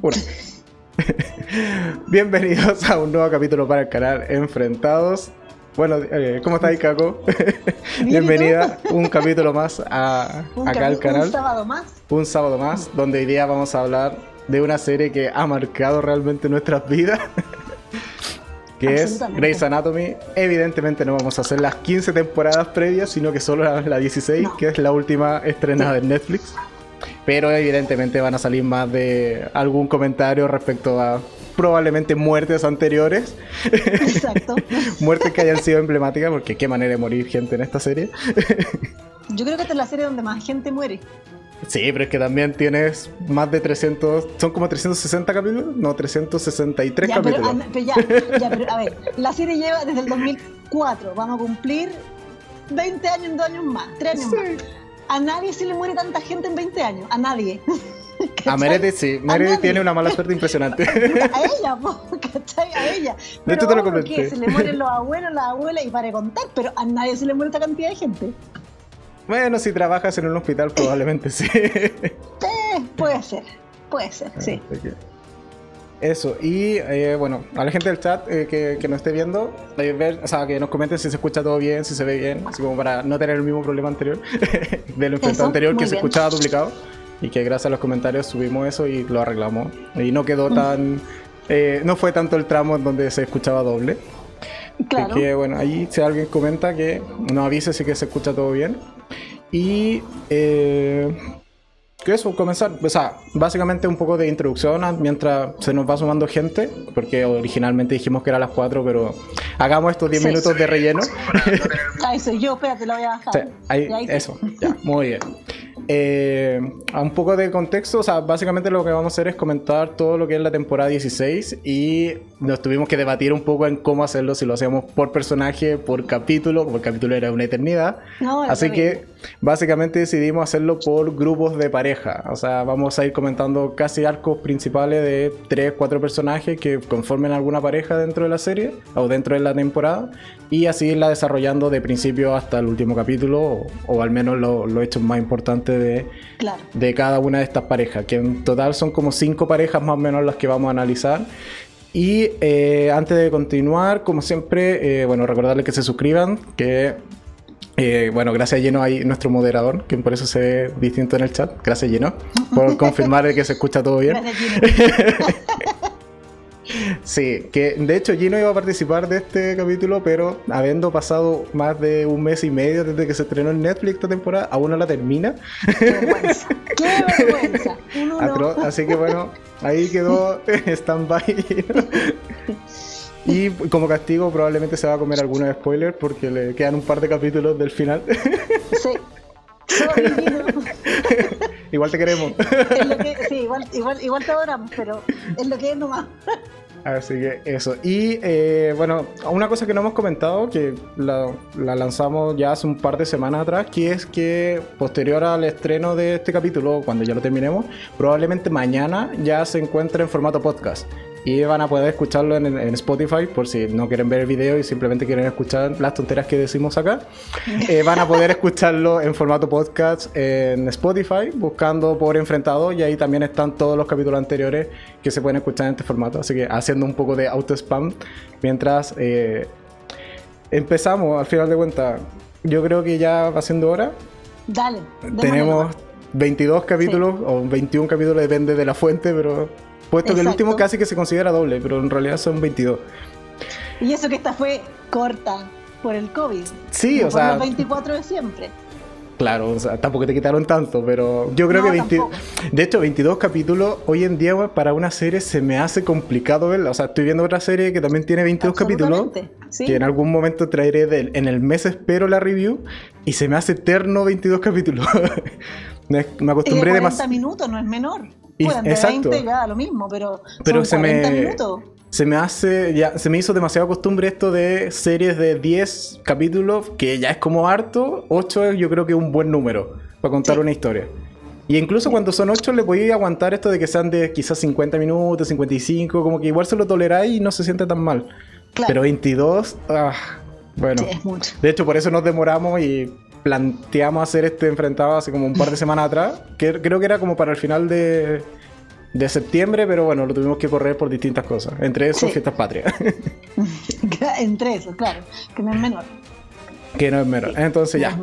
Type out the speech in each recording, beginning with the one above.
Una. Bienvenidos a un nuevo capítulo para el canal Enfrentados. Bueno, eh, ¿cómo estás, Caco? Bienvenida un capítulo más a, acá al canal. Un sábado más. Un sábado más, donde hoy día vamos a hablar de una serie que ha marcado realmente nuestras vidas. que es Grey's Anatomy. Evidentemente no vamos a hacer las 15 temporadas previas, sino que solo la, 16, que es la última estrenada en Netflix. Pero evidentemente van a salir más de algún comentario respecto a probablemente muertes anteriores. Exacto. muertes que hayan sido emblemáticas, porque qué manera de morir gente en esta serie. Yo creo que esta es la serie donde más gente muere. Sí, pero es que también tienes más de 300, son como 360 capítulos, no, 363 capítulos. Pero, ya, ya, pero a ver, la serie lleva desde el 2004, vamos a cumplir 20 años en dos años más, 3 años más. A nadie se le muere tanta gente en 20 años, a nadie. A Meredith sí, Meredith tiene una mala suerte impresionante. A ella, ¿cachai? A ella. De hecho te lo comenté. se le mueren los abuelos, las abuelas y para contar, pero a nadie se le muere esta cantidad de gente. Bueno, si trabajas en un hospital, probablemente sí. puede ser, puede ser, sí. Eso, y eh, bueno, a la gente del chat eh, que, que, nos esté viendo, ver, o sea, que nos comenten si se escucha todo bien, si se ve bien, así como para no tener el mismo problema anterior, del enfrentamiento anterior que se escuchaba duplicado, y que gracias a los comentarios subimos eso y lo arreglamos. Y no quedó tan. Eh, no fue tanto el tramo en donde se escuchaba doble. Claro. que bueno, ahí si alguien comenta que nos avise si que se escucha todo bien. Y eh, que eso, comenzar. O sea, básicamente un poco de introducción mientras se nos va sumando gente, porque originalmente dijimos que era a las 4, pero hagamos estos 10 minutos de relleno. Ahí soy yo, espérate, lo voy a bajar. ahí, eso, ya, muy bien. Eh, a un poco de contexto, o sea, básicamente lo que vamos a hacer es comentar todo lo que es la temporada 16 y nos tuvimos que debatir un poco en cómo hacerlo, si lo hacíamos por personaje, por capítulo, como el capítulo era una eternidad. Así que básicamente decidimos hacerlo por grupos de pareja, o sea, vamos a ir comentando casi arcos principales de 3, 4 personajes que conformen alguna pareja dentro de la serie o dentro de la temporada y así irla desarrollando de principio hasta el último capítulo o, al menos los lo hechos más importantes de, de cada una de estas parejas, que en total son como cinco parejas más o menos las que vamos a analizar. Y eh, antes de continuar, como siempre, eh, bueno, recordarles que se suscriban, que eh, bueno, gracias Lleno ahí nuestro moderador, que por eso se ve distinto en el chat. Gracias Lleno, por confirmar que se escucha todo bien. Sí, que de hecho Gino iba a participar de este capítulo, pero habiendo pasado más de un mes y medio desde que se estrenó en Netflix esta temporada, aún no la termina. ¡Qué vergüenza! ¡Qué vergüenza! Así que bueno, ahí quedó stand-by. Y como castigo probablemente se va a comer algunos spoilers porque le quedan un par de capítulos del final. Sí. igual te queremos. sí, igual, igual, igual te adoramos, pero es lo que es nomás. Así que eso. Y eh, bueno, una cosa que no hemos comentado, que la, lanzamos ya hace un par de semanas atrás, que es que posterior al estreno de este capítulo, cuando ya lo terminemos, probablemente mañana ya se encuentre en formato podcast y van a poder escucharlo en, Spotify por si no quieren ver el video y simplemente quieren escuchar las tonteras que decimos acá. Eh, van a poder escucharlo en formato podcast en Spotify buscando por enfrentado y ahí también están todos los capítulos anteriores que se pueden escuchar en este formato. Así que haciendo un poco de auto spam mientras eh, empezamos al final de cuentas. Yo creo que ya va siendo hora. Dale. Tenemos 22 capítulos o 21 capítulos, depende de la fuente, pero Puesto que el último casi que se considera doble, pero en realidad son 22. Y eso que esta fue corta por el COVID. Sí, o sea. Los 24 de siempre. Claro, o sea, tampoco te quitaron tanto, pero yo creo que 20, de hecho 22 capítulos hoy en día para una serie se me hace complicado verla. O sea, estoy viendo otra serie que también tiene 22 capítulos, que en algún momento traeré de, en el mes espero la review y se me hace eterno 22 capítulos. me, acostumbré demasiado. 40 minutos no es menor. Exacto. 20 ya lo mismo, pero, pero se me se me hace, ya, se me hizo demasiado costumbre esto de series de 10 capítulos, que ya es como harto, 8 yo creo que es un buen número para contar una historia. Y incluso cuando son 8 le podía aguantar esto de que sean de quizás 50 minutos, 55, como que igual se lo toleráis y no se siente tan mal. Pero 22, ah, bueno. De hecho, por eso nos demoramos y planteamos hacer este enfrentado hace como un par de semanas atrás, que creo que era como para el final de de septiembre, pero bueno, lo tuvimos que correr por distintas cosas. Entre eso, fiestas patrias. Entre eso, claro, que no es menor. Que no es menor. Entonces ya.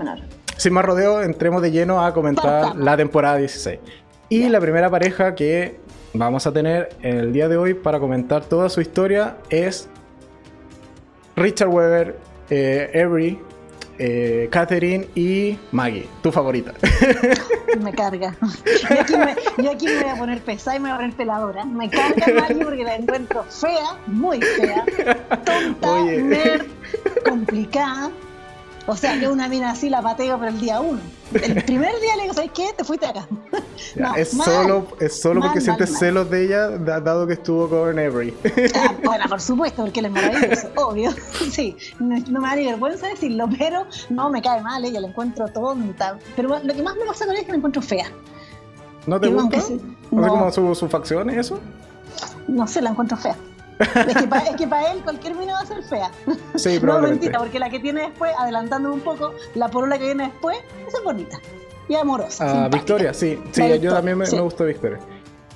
Sin más rodeo, entremos de lleno a comentar la temporada 16. Y la primera pareja que vamos a tener el día de hoy para comentar toda su historia es Richard Weber, eh, Avery, eh, Catherine y Maggie, tu favorita. Me carga. Yo aquí, me, voy a poner pesada y me voy a poner peladora. Me carga Maggie porque la encuentro fea, muy fea, tonta, nerd, complicada. O sea, que una mina así la pateo por el día uno. El primer día le digo, ¿sabes qué? Te fuiste acá. es, solo, es solo porque sientes celos de ella, dado que estuvo con Avery. Ah, bueno, por supuesto, porque él es maravilloso, obvio. Sí, no, me da ni vergüenza decirlo, pero no me cae mal, ella la encuentro tonta. Pero lo que más me pasa con ella es que la encuentro fea. ¿No te gusta? ¿No sé cómo sus su facciones, eso? No sé, la encuentro fea. Es que para él cualquier mina va a ser fea. Sí, No, mentira, porque la que tiene después, adelantándome un poco, la porola que viene después, esa es bonita y amorosa. Ah, Victoria, sí. Sí, yo también me, gusta Victoria.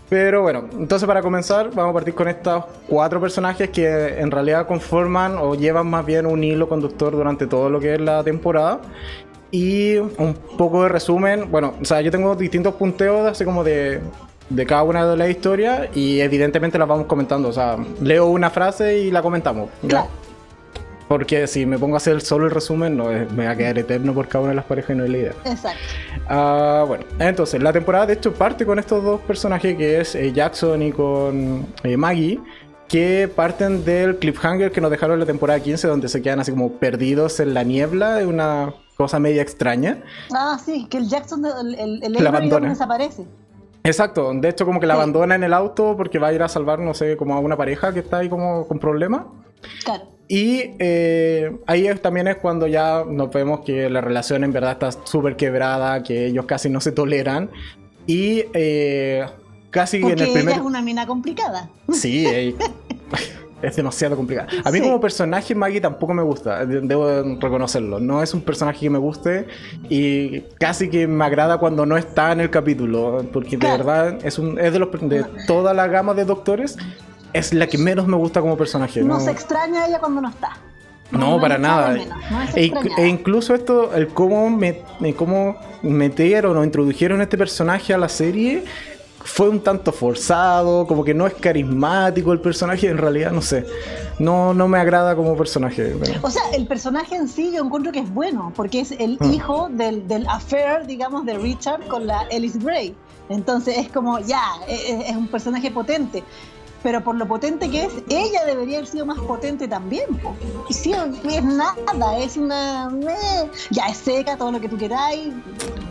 Pero bueno, entonces para comenzar vamos a partir con estos cuatro personajes que en realidad conforman o llevan más bien un hilo conductor durante todo lo que es la temporada. Y un poco de resumen, bueno, o sea, yo tengo distintos punteos así como de de cada una de las historias y evidentemente las vamos comentando. O sea, leo una frase y la comentamos. Claro. Porque si me pongo a hacer solo el resumen, no, me va a quedar eterno por cada una de las parejas y no hay la idea. Exacto. Ah, bueno, entonces la temporada de hecho parte con estos dos personajes que es eh, Jackson y con eh, Maggie. Que parten del cliffhanger que nos dejaron en la temporada 15, donde se quedan así como perdidos en la niebla, de una cosa media extraña. Ah, sí, que el Jackson, el, el, el desaparece. Exacto, de hecho como que la abandona en el auto porque va a ir a salvar, no sé, como a una pareja que está ahí como con problemas. Claro. Y eh, ahí también es cuando ya nos vemos que la relación en verdad está súper quebrada, que ellos casi no se toleran. Y eh, casi en el primer... Ella es una mina complicada. Sí, eh, es demasiado complicado. A mí como personaje Maggie tampoco me gusta, debo reconocerlo. No es un personaje que me guste y casi que me agrada cuando no está en el capítulo, porque de verdad es, un, es de, los, de toda la gama de doctores, es la que menos me gusta como personaje. No, se extraña ella cuando no está. No, para nada. E, e, incluso esto, el cómo, me, cómo metieron o introdujeron este personaje a la serie, fue un tanto forzado, como que no es carismático el personaje, en realidad no sé, no, no me agrada como personaje. O sea, el personaje en sí yo encuentro que es bueno, porque es el ah. hijo del, del affair, digamos, de Richard con la Alice Gray. Entonces es como, ya, es, e, es un personaje potente pero por lo potente que es, ella debería haber sido más potente también. Y sí, es nada, es una. ya es seca, todo lo que tú queráis,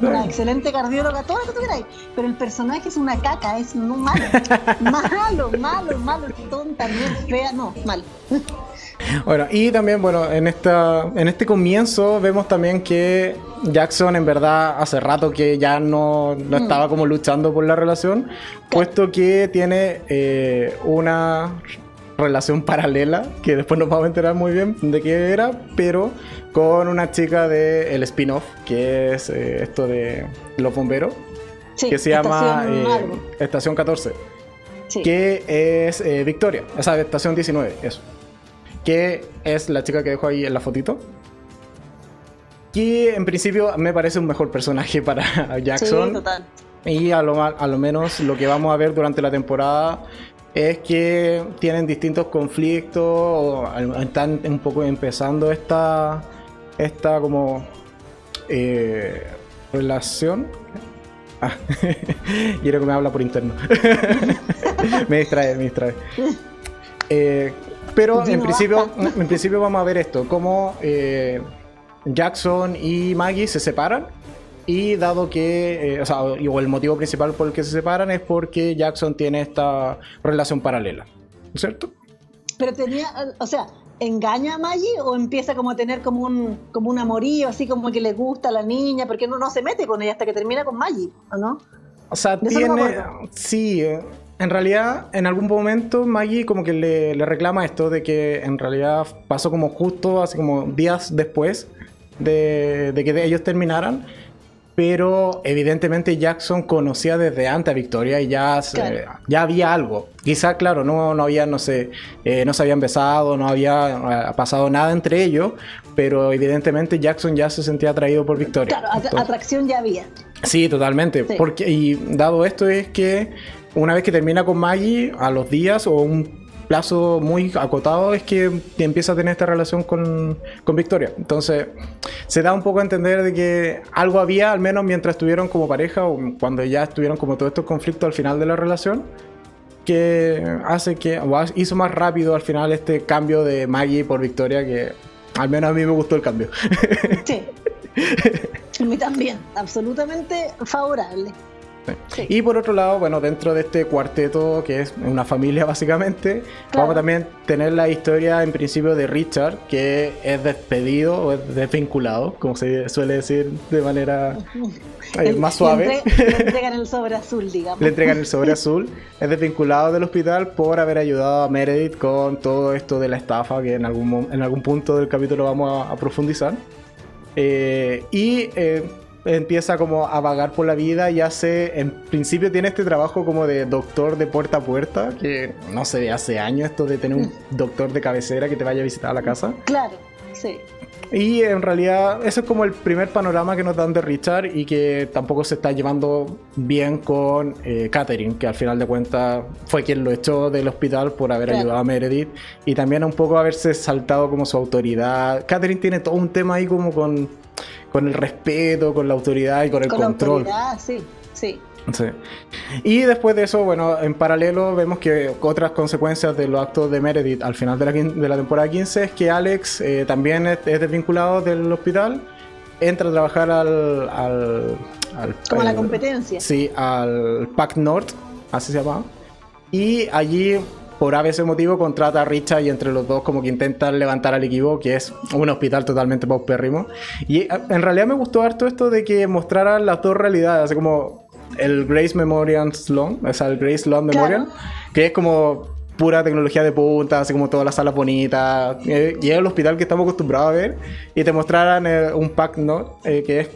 una excelente cardióloga, todo lo que tú queráis, pero el personaje es una caca, es no malo. malo, malo, malo, tonta, bien fea, no, malo. Bueno, y también, bueno, en, esta, en este comienzo vemos también que Jackson en verdad hace rato que ya no, no mm. estaba como luchando por la relación, puesto que tiene eh, una relación paralela, que después nos vamos a enterar muy bien de qué era, pero con una chica del el spin-off, que es eh, esto de los bomberos, que se llama Estación 14, eh, que es Victoria, o sea, Estación 19, eso que es la chica que dejo ahí en la fotito. Que en principio me parece un mejor personaje para Jackson. Sí, total. Y a lo, a lo menos lo que vamos a ver durante la temporada es que tienen distintos conflictos, o están un poco empezando esta, esta como eh, relación. Ah, quiero que me habla por interno. me distrae, me distrae. Eh, pero en principio, en principio vamos a ver esto, cómo eh, Jackson y Maggie se separan. Y dado que, eh, o sea, o el motivo principal por el que se separan es porque Jackson tiene esta relación paralela, ¿cierto? Pero tenía, o sea, ¿engaña a Maggie o empieza como a tener como un, como un amorío, así como que le gusta a la niña? Porque no, no se mete con ella hasta que termina con Maggie, ¿o no? O sea, tiene, sí, eh, en realidad, en algún momento Maggie como que le, reclama esto de que en realidad pasó como justo, así como días después de, que ellos terminaran. pero evidentemente Jackson conocía desde antes a Victoria y ya, ya había algo. Quizá, claro, no, no había, no sé, eh, no se habían besado, no había eh, pasado nada entre ellos, pero evidentemente Jackson ya se sentía atraído por Victoria. Claro, atracción ya había. Sí, totalmente. Porque, y dado esto es que una vez que termina con Maggie, a los días o un plazo muy acotado es que empieza a tener esta relación con, con, Victoria. Entonces, se da un poco a entender de que algo había, al menos mientras estuvieron como pareja o cuando ya estuvieron como todos estos conflictos al final de la relación, que hace que, o hizo más rápido al final este cambio de Maggie por Victoria, que al menos a mí me gustó el cambio. Sí. A mí también, absolutamente favorable. Y por otro lado, bueno, dentro de este cuarteto, que es una familia básicamente, vamos a también tener la historia en principio de Richard, que es despedido o es desvinculado, como se suele decir de manera más suave. Le, entregan el sobre azul, digamos. Le entregan el sobre azul. Es desvinculado del hospital por haber ayudado a Meredith con todo esto de la estafa, que en algún, en algún punto del capítulo vamos a, profundizar. Eh, y eh, empieza como a vagar por la vida y hace, en principio tiene este trabajo como de doctor de puerta a puerta, que no sé, hace años esto de tener un doctor de cabecera que te vaya a visitar a la casa. Claro, sí. Y en realidad eso es como el primer panorama que nos dan de Richard y que tampoco se está llevando bien con eh, Catherine, que al final de cuentas fue quien lo echó del hospital por haber ayudado a Meredith y también un poco haberse saltado como su autoridad. Catherine tiene todo un tema ahí como con con el respeto, con la autoridad y con el control. La sí, sí. Sí. Y después de eso, bueno, en paralelo vemos que otras consecuencias de los actos de Meredith al final de la, de la temporada 15 es que Alex eh, también es, desvinculado del hospital, entra a trabajar al... al, Como a la competencia. Sí, al PAC North, así se llama. Y allí por a veces motivo contrata a Richard y entre los dos como que intentan levantar al equipo, que es un hospital totalmente paupérrimo. Y eh, en realidad me gustó harto esto de que mostraran las dos realidades, así como el Grace Memorial Sloan, o sea, el Grace Sloan Memorial, que es como pura tecnología de punta, así como todas las salas bonitas. Eh, y es el hospital que estamos acostumbrados a ver. Y te mostraran eh, un pack, ¿no? que es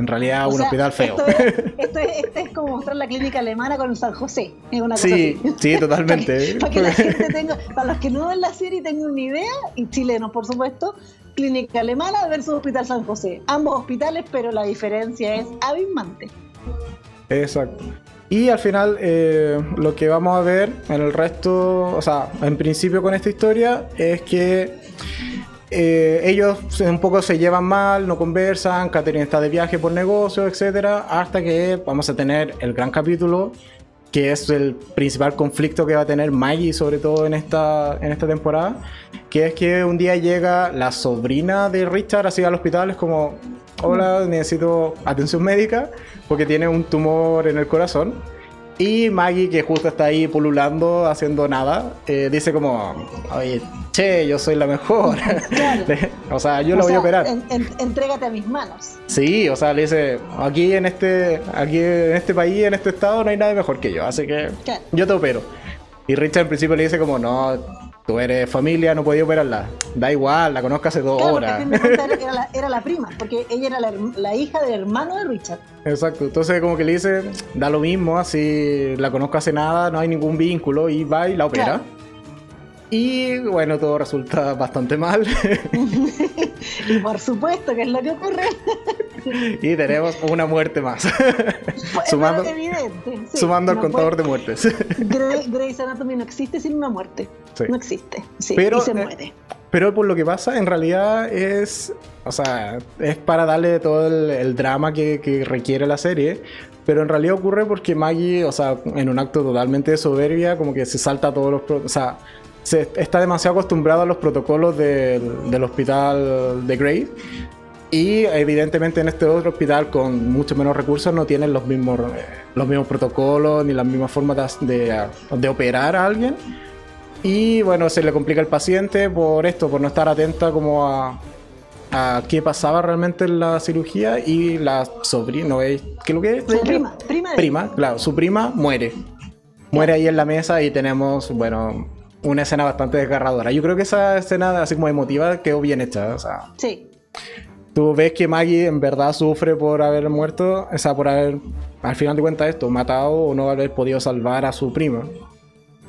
en realidad, un hospital feo. Esto es, como mostrar la clínica alemana con San José. Es una sí, sí, totalmente. para, que, la gente tenga, para los que no ven la serie tengan una idea, y chilenos, por supuesto, clínica alemana versus Hospital San José. Ambos hospitales, pero la diferencia es abismante. Exacto. Y al final, eh, lo que vamos a ver en el resto, o sea, en principio con esta historia, es que eh, ellos un poco se llevan mal, no conversan, Catherine está de viaje por negocio, etcétera, hasta que vamos a tener el gran capítulo, que es el principal conflicto que va a tener Maggie, sobre todo en esta, en esta temporada, que es que un día llega la sobrina de Richard así al hospital, es como, hola, necesito atención médica, porque tiene un tumor en el corazón. Y Maggie, que justo está ahí pululando, haciendo nada, eh, dice como, oye, che, yo soy la mejor. o sea, yo lo voy a operar. entrégate a mis manos. Sí, o sea, le dice, aquí en este, aquí en este país, en este estado, no hay nadie mejor que yo, así que yo te opero. Y Richard en principio le dice como, no, tú eres familia, no podía operarla. Da igual, la conozco hace dos horas. Era la, era la, prima, porque ella era la, hija del hermano de Richard. Exacto, entonces como que le dice, da lo mismo, así la conozco hace nada, no hay ningún vínculo, y va y la opera. Y bueno, todo resulta bastante mal. y por supuesto que es lo que ocurre. y tenemos una muerte más. sumando evidente, sumando al contador de muertes. Grey's Anatomy no existe sin una muerte. No existe. pero, y se eh, muere. pero por lo que pasa, en realidad es. O sea, es para darle todo el, drama que, que, requiere la serie. Pero en realidad ocurre porque Maggie, o sea, en un acto totalmente de soberbia, como que se salta todos los. O sea, se está demasiado acostumbrado a los protocolos del, hospital de Grey. Y evidentemente en este otro hospital con mucho menos recursos no tienen los mismos, eh, los mismos protocolos ni las mismas formas de, de, operar a alguien. Y bueno, se le complica al paciente por esto, por no estar atenta como a, a qué pasaba realmente en la cirugía. Y la sobrina, ¿qué lo que es? Su prima, prima, prima, claro, su prima muere. Muere ahí en la mesa y tenemos, bueno, una escena bastante desgarradora. Yo creo que esa escena, así como emotiva, quedó bien hecha. O sea, sí. tú ves que Maggie en verdad sufre por haber muerto, o sea, por haber, al final de cuentas, esto, matado o no haber podido salvar a su prima.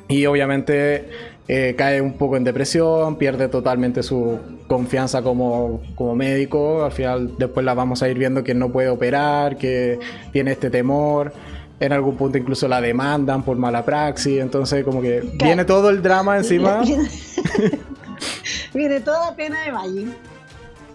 Y obviamente eh, cae un poco en depresión, pierde totalmente su confianza como, como, médico. Al final, después la vamos a ir viendo que no puede operar, que tiene este temor. En algún punto incluso la demandan por mala praxis. Entonces, como que viene todo el drama encima. viene toda la pena de Maggie.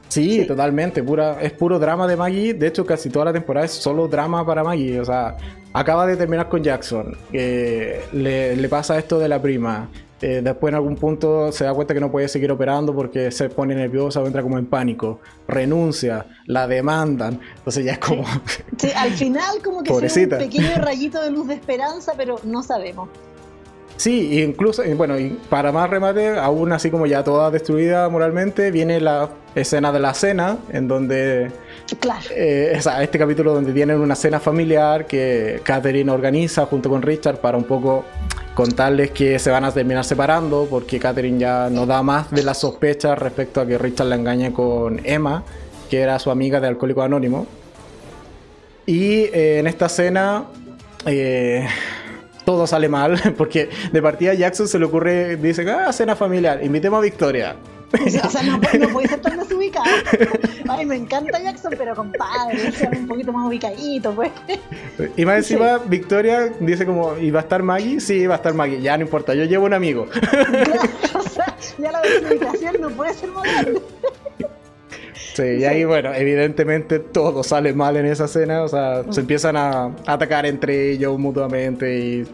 Sí, totalmente. Pura, es puro drama de Maggie. De hecho, casi toda la temporada es solo drama para Maggie. O sea, acaba de terminar con Jackson. le, le, pasa esto de la prima. Eh, después en algún punto se da cuenta que no puede seguir operando porque se pone nerviosa o entra como en pánico. Renuncia, la demandan. Entonces ya es como... Sí, al final como que es un pequeño rayito de luz de esperanza, pero no sabemos. Sí, incluso, bueno, y para más remate, aún así como ya toda destruida moralmente, viene la escena de la cena, en donde... Claro. Eh, este capítulo donde tienen una cena familiar que Catherine organiza junto con Richard para un poco contarles que se van a terminar separando porque Catherine ya no da más de las sospechas respecto a que Richard la engañe con Emma, que era su amiga de Alcohólico Anónimo. Y eh, en esta cena... Eh, todo sale mal, porque de partida Jackson se le ocurre, dice, ah, cena familiar, invitemos a Victoria. O sea, no, no puede ser tan desubicado. Ay, me encanta Jackson, pero compadre, sea un poquito más ubicadito, pues. Y más encima, Victoria dice como, ¿y va a estar Maggie? Sí, va a estar Maggie. Ya no importa, yo llevo un amigo. Claro, o sea, ya la desubicación no puede ser más grande. Sí, y ahí, bueno, evidentemente todo sale mal en esa escena, o sea, se empiezan a atacar entre ellos mutuamente y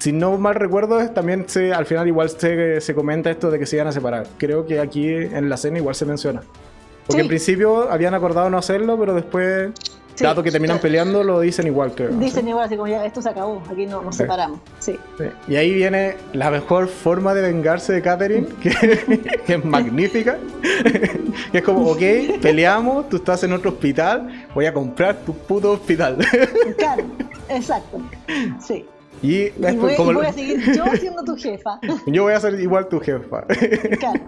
si no mal recuerdo, también se, al final igual se, se, comenta esto de que se iban a separar. Creo que aquí en la escena igual se menciona. Porque en principio habían acordado no hacerlo, pero después Dato que terminan peleando lo dicen igual, creo. Dicen igual, así como ya esto se acabó, aquí no, nos separamos. Sí. Y ahí viene la mejor forma de vengarse de Catherine, que, es magnífica. que es como, ok, peleamos, tú estás en otro hospital, voy a comprar tu puto hospital. claro, exacto. Sí. Y, voy, como... voy a seguir yo siendo tu jefa. yo voy a ser igual tu jefa. claro.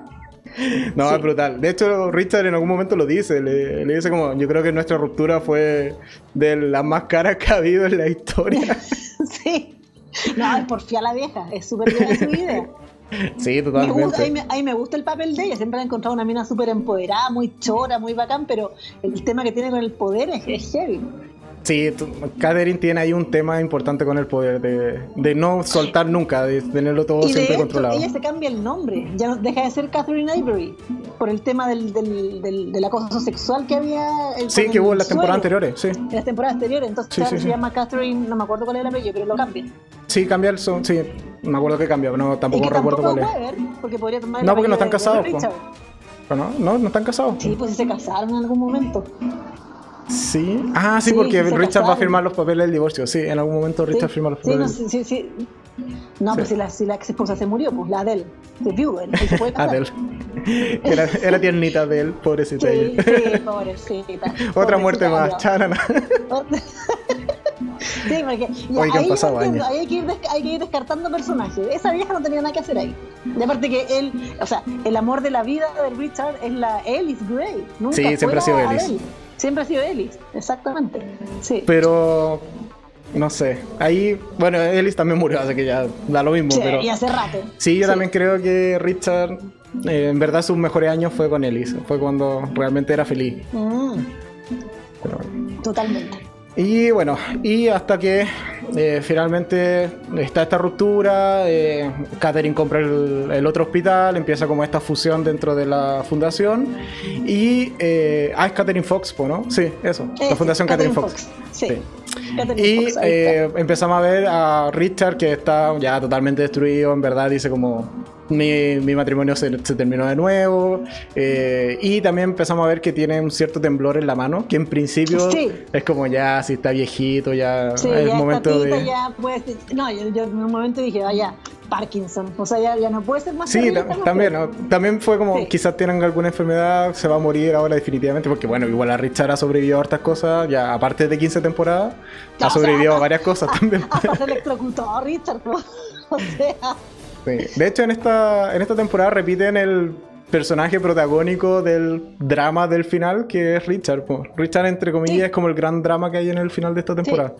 No, es brutal. De hecho, Richard en algún momento lo dice. Le, dice como, yo creo que nuestra ruptura fue de las más caras que ha habido en la historia. sí. No, es por a la vieja. Es súper bien su idea. Sí, totalmente. Me gusta, a, mí, me gusta el papel de ella. Siempre he encontrado una mina súper empoderada, muy chora, muy bacán, pero el tema que tiene con el poder es, es heavy. Sí, Catherine tiene ahí un tema importante con el poder de, no soltar nunca, de tenerlo todo siempre controlado. Ella se cambia el nombre, ya no, deja de ser Catherine Ivory por el tema del, del, acoso sexual que había. sí, que hubo en las temporadas anteriores, sí. En las temporadas anteriores, entonces se llama Catherine, no me acuerdo cuál era el apellido, pero lo cambia. Sí, cambia el son, sí, me acuerdo que cambia, pero no, tampoco recuerdo cuál es. porque podría tomar no, porque no están casados. no, no, no están casados. Sí, pues se casaron en algún momento. Sí. Ah, sí, porque Richard va a firmar los papeles del divorcio. Sí, en algún momento Richard firma los papeles. Sí, no, sí, sí. No, pues si la, si la ex esposa se murió, pues la de él, de Viewer, se puede Adele. Era, era tiernita de él, pobrecita sí. Sí, pobrecita. Otra muerte más, charana. Sí, porque ya, ahí, pasado años. hay, que ir hay que ir descartando personajes. Esa vieja no tenía nada que hacer ahí. De aparte que él, o sea, el amor de la vida de Richard es la Ellis Gray. Nunca sí, siempre ha sido Ellis. Siempre ha sido Ellis, exactamente. Sí. Pero no sé. Ahí, bueno, Ellis también murió, así que ya da lo mismo. Sí, pero... y hace rato. Sí, yo también creo que Richard, eh, en verdad, sus mejores años fue con Ellis. Fue cuando realmente era feliz. Mm. Totalmente. Y bueno, y hasta que eh, finalmente está esta ruptura, eh, Catherine compra el, otro hospital, empieza como esta fusión dentro de la fundación y... Eh, ah, es Catherine Fox, ¿no? Sí, eso, la fundación Catherine, Fox. Sí. y eh, empezamos a ver a Richard que está ya totalmente destruido, en verdad dice como mi, mi matrimonio se, terminó de nuevo. Eh, y también empezamos a ver que tiene un cierto temblor en la mano, que en principio es como ya, si está viejito, ya es el momento de... Ya no, yo, en un momento dije, vaya, Parkinson. O sea, ya, ya, no puede ser más Sí, también, también fue como quizás tienen alguna enfermedad, se va a morir ahora definitivamente, porque bueno, igual a Richard ha sobrevivido a hartas cosas, ya aparte de 15 temporadas, ha sobrevivido a varias cosas también. Hasta se electrocutó a Richard, o sea. De hecho, en esta, en esta temporada repiten el personaje protagónico del drama del final, que es Richard. Richard, entre comillas, es como el gran drama que hay en el final de esta temporada.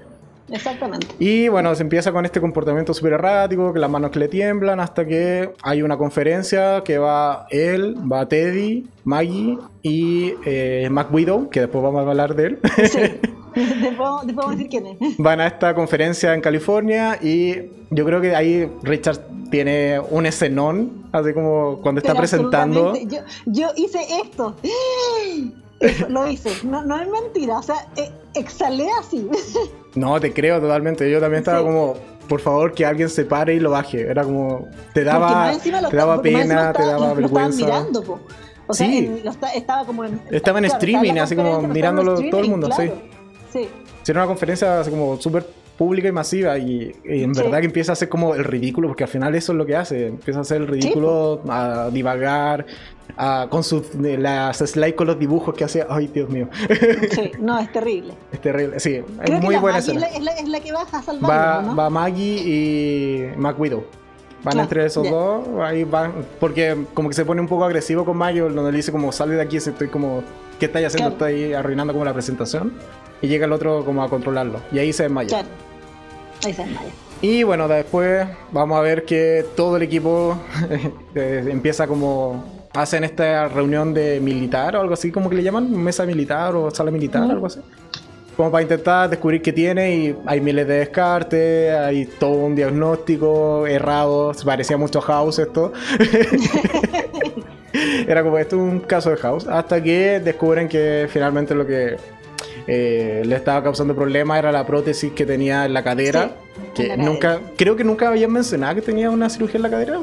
Exactamente. Y bueno, se empieza con este comportamiento súper errático, que las manos que le tiemblan, hasta que hay una conferencia que va él, va Teddy, Maggie y eh, Mac Widow, que después vamos a hablar de él. Sí. después, vamos a decir quién es. Van a esta conferencia en California y yo creo que ahí Richard tiene un escenón, así como cuando está presentando. Yo, yo hice esto. Lo hice. No, no es mentira. O sea, eh, exhalé así. No, te creo totalmente. Yo también estaba como, por favor, que alguien se pare y lo baje. Era como, te daba, te daba pena, te daba vergüenza. Mirando, po. O sea, sí. estaba como en. Estaba en streaming, así como mirándolo todo el mundo, sí. Sí. Era una conferencia así como súper pública y masiva y, en verdad que empieza a hacer como el ridículo, porque al final eso es lo que hace, empieza a hacer el ridículo, a divagar, con sus las slides con los dibujos que hacía, ay Dios mío. Sí, no, es terrible. Es terrible, sí, es muy buena escena. Es la, es, la, que baja a salvar. Va, va Maggie y Mac Widow. Van entre esos dos, ahí van, porque como que se pone un poco agresivo con Maggie, donde le dice como sale de aquí, estoy como, ¿qué estáis haciendo? Estoy arruinando como la presentación. Y llega el otro como a controlarlo. Y ahí se desmaya. Ahí se desmaya. Y bueno, después vamos a ver que todo el equipo eh, empieza como hacen esta reunión de militar o algo así, como que le llaman, mesa militar o sala militar, algo así. Como para intentar descubrir qué tiene y hay miles de descartes, hay todo un diagnóstico errado, se parecía mucho a House esto. Era como esto un caso de House, hasta que descubren que finalmente lo que eh, le estaba causando problemas era la prótesis que tenía en la cadera. que nunca, creo que nunca habían mencionado que tenía una cirugía en la cadera,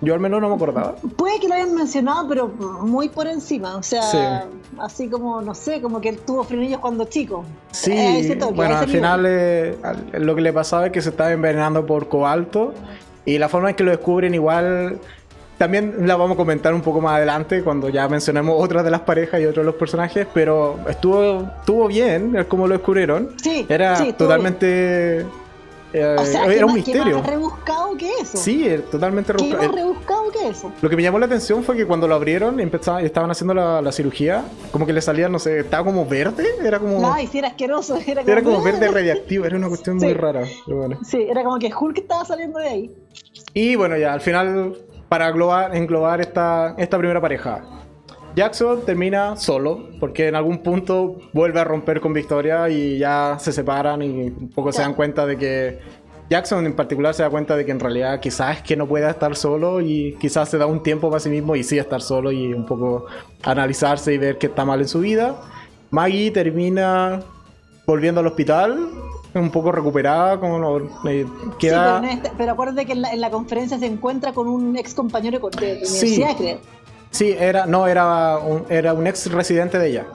yo al menos no me acordaba. Puede que lo hayan mencionado, pero muy por encima, o sea, así como, no sé, como que él tuvo frenillos cuando chico. Sí, bueno, al final eh, lo que le pasaba es que se estaba envenenando por cobalto y la forma en que lo descubren igual también la vamos a comentar un poco más adelante cuando ya mencionemos otras de las parejas y otros de los personajes, pero estuvo, estuvo bien, como lo descubrieron. Sí, era totalmente... Eh, era un misterio. más rebuscado que eso. Sí, totalmente rebuscado. ¿Qué más rebuscado que eso? Lo que me llamó la atención fue que cuando lo abrieron y estaban haciendo la, cirugía, como que le salía, no sé, estaba como verde, era como... Sí, era asqueroso. Era como, era como verde radiactivo, era una cuestión muy rara. Sí, era como que Hulk estaba saliendo de ahí. Y bueno, ya al final para englobar, esta, esta primera pareja. Jackson termina solo, porque en algún punto vuelve a romper con Victoria y ya se separan y un poco se dan cuenta de que Jackson en particular se da cuenta de que en realidad quizás es que no pueda estar solo y quizás se da un tiempo para sí mismo y sí estar solo y un poco analizarse y ver qué está mal en su vida. Maggie termina volviendo al hospital un poco recuperada, como eh, queda... Sí, pero, acuérdate que en la, conferencia se encuentra con un ex compañero de, universidad, creo. Sí, era, no, era un, era un ex residente de ella.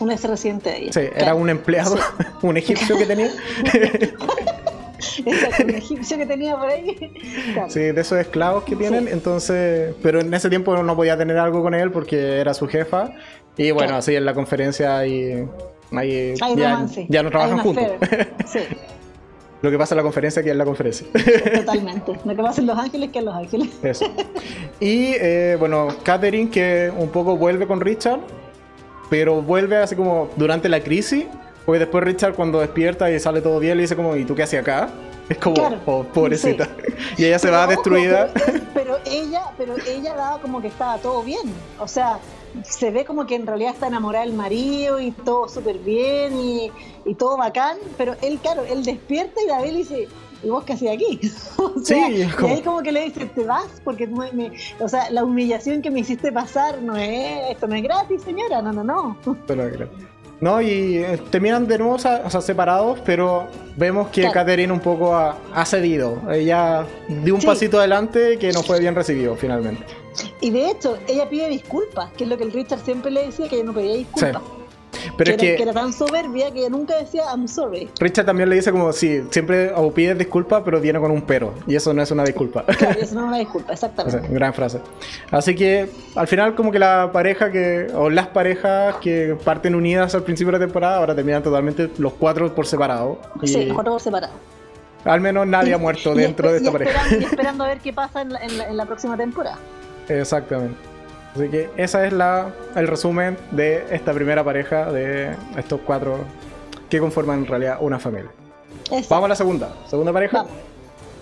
Un ex residente de ella. Sí, era un empleado, un egipcio que tenía. Exacto, un egipcio que tenía por ahí. Sí, de esos esclavos que tienen. Entonces, pero en ese tiempo no podía tener algo con él porque era su jefa. Y bueno, así en la conferencia y Ahí, ya, no trabajan juntos. Lo que pasa en la conferencia que en la conferencia. Totalmente. Lo que pasa en Los Ángeles que en Los Ángeles. Eso. Y eh, bueno, Catherine que un poco vuelve con Richard, pero vuelve así como durante la crisis, porque después Richard cuando despierta y sale todo bien le dice como, ¿y tú qué hacías acá? Es como, oh, pobrecita. Y ella se va destruida. Pero, ella, pero ella daba como que estaba todo bien. O sea, se ve como que en realidad está enamorada del marido y todo súper bien y, todo bacán, pero él, claro, él despierta y David dice, ¿y vos qué hacías aquí? sí, y ahí como que le dice, te vas, porque me, o sea, la humillación que me hiciste pasar no es, esto no es gratis, señora, no, no, no. Pero. No, y eh, terminan de nuevo o sea, separados, pero vemos que Catherine un poco ha, cedido. Ella dio un pasito adelante que no fue bien recibido finalmente. Y de hecho, ella pide disculpas, que es lo que el Richard siempre le decía, que ella no pedía disculpas. Pero es que, era tan soberbia que nunca decía I'm sorry. Richard también le dice como si siempre o pides disculpas, pero viene con un pero. Y eso no es una disculpa. Claro, eso no es una disculpa, exactamente. gran frase. Así que al final como que la pareja que, o las parejas que parten unidas al principio de la temporada, ahora terminan totalmente los cuatro por separado. Sí, los cuatro por separado. Al menos nadie ha muerto dentro de esta pareja. Y esperando a ver qué pasa en la próxima temporada. Exactamente. Así que esa es la, el resumen de esta primera pareja de estos cuatro que conforman en realidad una familia. Vamos a la segunda. Segunda pareja.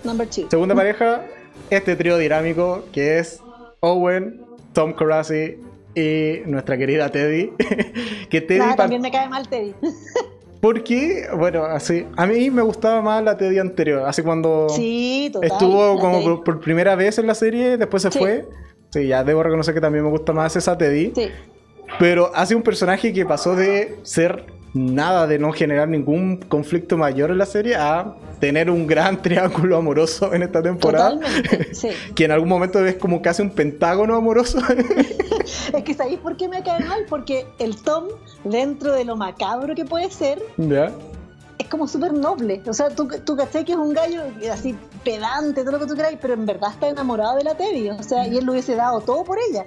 Number two. Segunda pareja, este trío dinámico que es Owen, Tom Carassi y nuestra querida Teddy. que Teddy también me cae mal Teddy. Porque, bueno, así, a mí me gustaba más la Teddy anterior, así cuando sí, total, estuvo como por, primera vez en la serie, después se fue. Sí, ya debo reconocer que también me gusta más esa Teddy. Sí. Pero hace un personaje que pasó de ser nada, de no generar ningún conflicto mayor en la serie, a tener un gran triángulo amoroso en esta temporada. Sí. que en algún momento es como casi un pentágono amoroso. es que ¿sabéis por qué me cae mal? Porque el Tom, dentro de lo macabro que puede ser, es como súper noble. O sea, tú, tú caché que es un gallo así pedante, todo lo que tú queráis, pero en verdad está enamorado de la Teddy. O sea, y él lo hubiese dado todo por ella.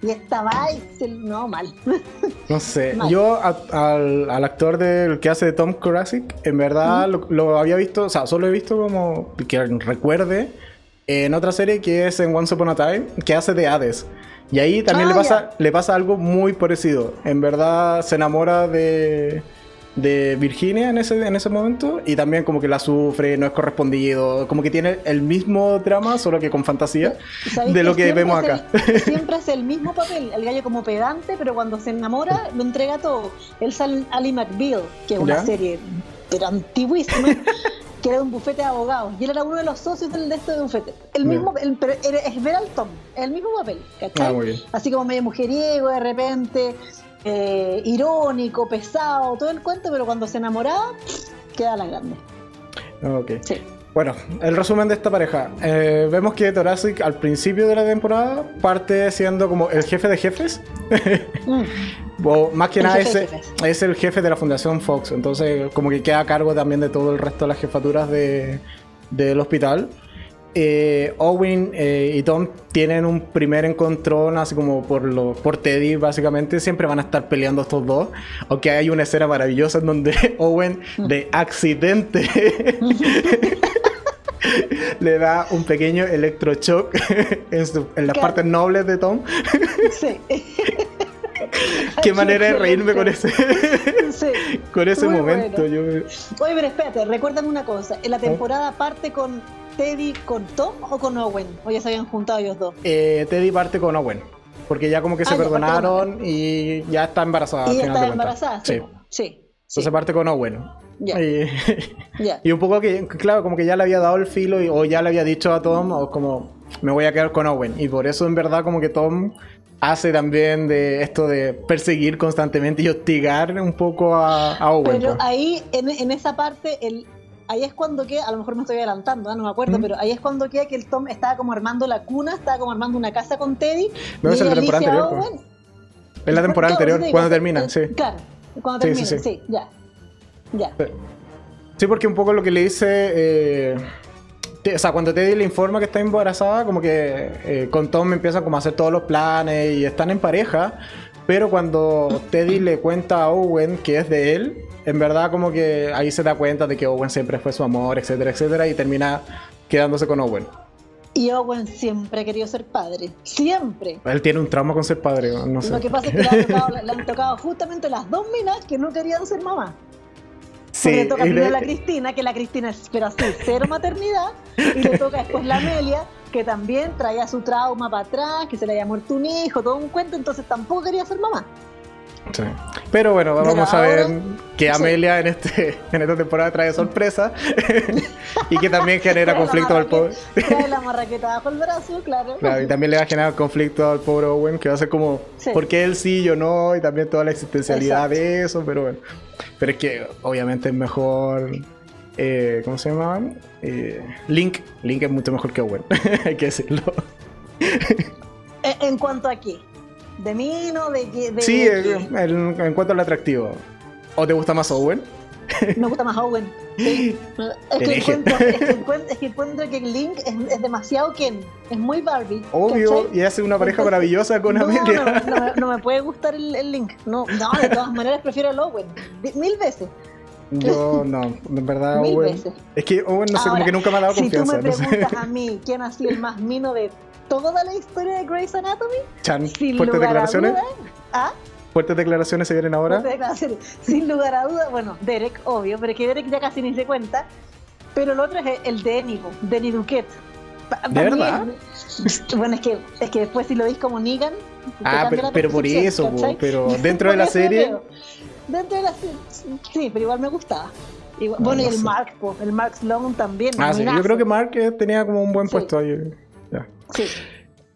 Y estaba no, mal. No sé, yo al, actor del que hace de Tom Jurassic, en verdad lo, había visto, o sea, solo he visto como que recuerde en otra serie que es en Once Upon a Time, que hace de Hades. Y ahí también le, ah, pasa, le pasa algo muy parecido. En verdad se enamora de, de Virginia en ese, en ese momento y también como que la sufre, no es correspondido, como que tiene el mismo drama, solo que con fantasía de lo que, vemos acá. siempre hace el mismo papel, el gallo como pedante, pero cuando se enamora lo entrega todo. Él sale Ali McBeal, que es una serie pero antiguísima. que era un bufete de abogados y él era uno de los socios del de este bufete. El mismo, el, pero es ver al Tom, el mismo papel, ¿cachai? Ah, Así como medio mujeriego de repente, eh, irónico, pesado, todo el cuento, pero cuando se enamoraba, queda la grande. Ok. Sí. Bueno, el resumen de esta pareja. Eh, vemos que Thoracic al principio de la temporada parte siendo como el jefe de jefes. Mm. o más que nada es, es, el jefe de la Fundación Fox. Entonces como que queda a cargo también de todo el resto de las jefaturas de, del hospital. Eh, Owen eh, y Tom tienen un primer encontrón, así como por, lo, por Teddy, básicamente. Siempre van a estar peleando estos dos. Aunque hay una escena maravillosa en donde Owen, de accidente, le da un pequeño electroshock en, en las partes nobles de Tom. sí. Qué manera de reírme con ese, con ese momento. Oye, pero espérate, recuérdame una cosa. En la temporada parte con Teddy con Tom o con Owen? ¿O ya se habían juntado ellos dos? Eh, Teddy parte con Owen. Porque ya como que se ah, perdonaron y ya está embarazada. Y está embarazada, sí. sí. Entonces parte con Owen. Y, y, un poco que, claro, como que ya le había dado el filo o ya le había dicho a Tom, o como me voy a quedar con Owen. Y por eso en verdad como que Tom hace también de esto de perseguir constantemente y hostigar un poco a, Owen. Pero ahí, en, en, esa parte, el, ahí es cuando queda, a lo mejor me estoy adelantando, ¿eh? no me acuerdo, pero ahí es cuando queda que el Tom estaba como armando la cuna, estaba como armando una casa con Teddy. No, es en la temporada anterior. Owen, en la temporada anterior, cuando termina, eh, sí. Claro, cuando termina, sí, sí, ya. Ya. Sí, porque un poco lo que le dice. Eh, o sea, cuando Teddy le informa que está embarazada, como que con Tom empiezan como a hacer todos los planes y están en pareja. Pero cuando Teddy le cuenta a Owen que es de él, en verdad como que ahí se da cuenta de que Owen siempre fue su amor, etcétera, etcétera, y termina quedándose con Owen. Y Owen siempre ha querido ser padre. Siempre. Él tiene un trauma con ser padre, no sé. Lo que pasa es que le han tocado, justamente las dos minas que no querían ser mamá. Sí, le toca primero la Cristina, que la Cristina espera ser cero maternidad, y le toca después la Amelia, que también traía su trauma para atrás, que se le había muerto un hijo, todo un cuento, entonces tampoco quería ser mamá. Pero bueno, vamos a ver que Amelia en este en esta temporada trae sorpresa y que también genera conflicto al pobre. Trae la marraqueta bajo el brazo, claro. Y también le va a generar conflicto al pobre Owen, que va a ser como, ¿por qué él sí, yo no? Y también toda la existencialidad de eso, pero bueno. Pero es que obviamente es mejor. Eh, ¿Cómo se llama? Eh, Link. Link es mucho mejor que Owen, hay que decirlo. ¿En cuanto a qué? ¿De mí, no? ¿De, de, sí, en cuanto al atractivo. ¿O te gusta más Owen? Me gusta más Owen. Es, que encuentro, es, que encuentro, que Link es, demasiado Ken. Es muy Barbie. Obvio, y hace una pareja maravillosa con Amelia. No, no, me puede gustar el, Link. No, no, de todas maneras prefiero al Owen. Mil veces. Yo no, en verdad Mil Veces. Es que Owen no sé, como que nunca me ha dado confianza. Si tú me preguntas a mí quién ha sido el más mino de toda la historia de Grey's Anatomy. Chan, Sin fuertes lugar a declaraciones. dudas. ¿Ah? Fuertes declaraciones se vienen ahora. Sin lugar a dudas, bueno, Derek, obvio, pero es que Derek ya casi ni se cuenta. Pero el otro es el de Enigo, Denny Duquette. Pa- ¿De pa' mí verdad? es- bueno, es que, es que después si lo veis como Negan. Ah, pero, por eso, pero dentro de la serie. Dentro de la serie, sí, pero igual me gustaba. Igual- No, bueno, y el sé. Mark, po, el Mark Sloan también. Ah, sí, yo creo que Mark eh, tenía como un buen Sí. puesto ahí. Sí.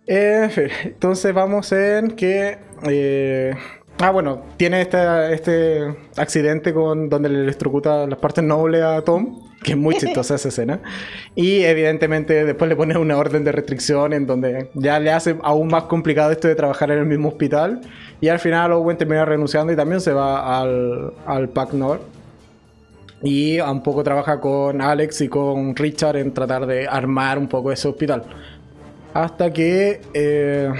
Eh, en fin, entonces vamos en que. eh, ah, bueno, tiene este, este accidente con donde le electrocuta las partes nobles a Tom, que es muy chistosa esa escena. Y evidentemente después le pone una orden de restricción en donde ya le hace aún más complicado esto de trabajar en el mismo hospital. Y al final Owen termina renunciando y también se va al, al Pac North. Y un poco trabaja con Alex y con Richard en tratar de armar un poco ese hospital. Hasta que eh,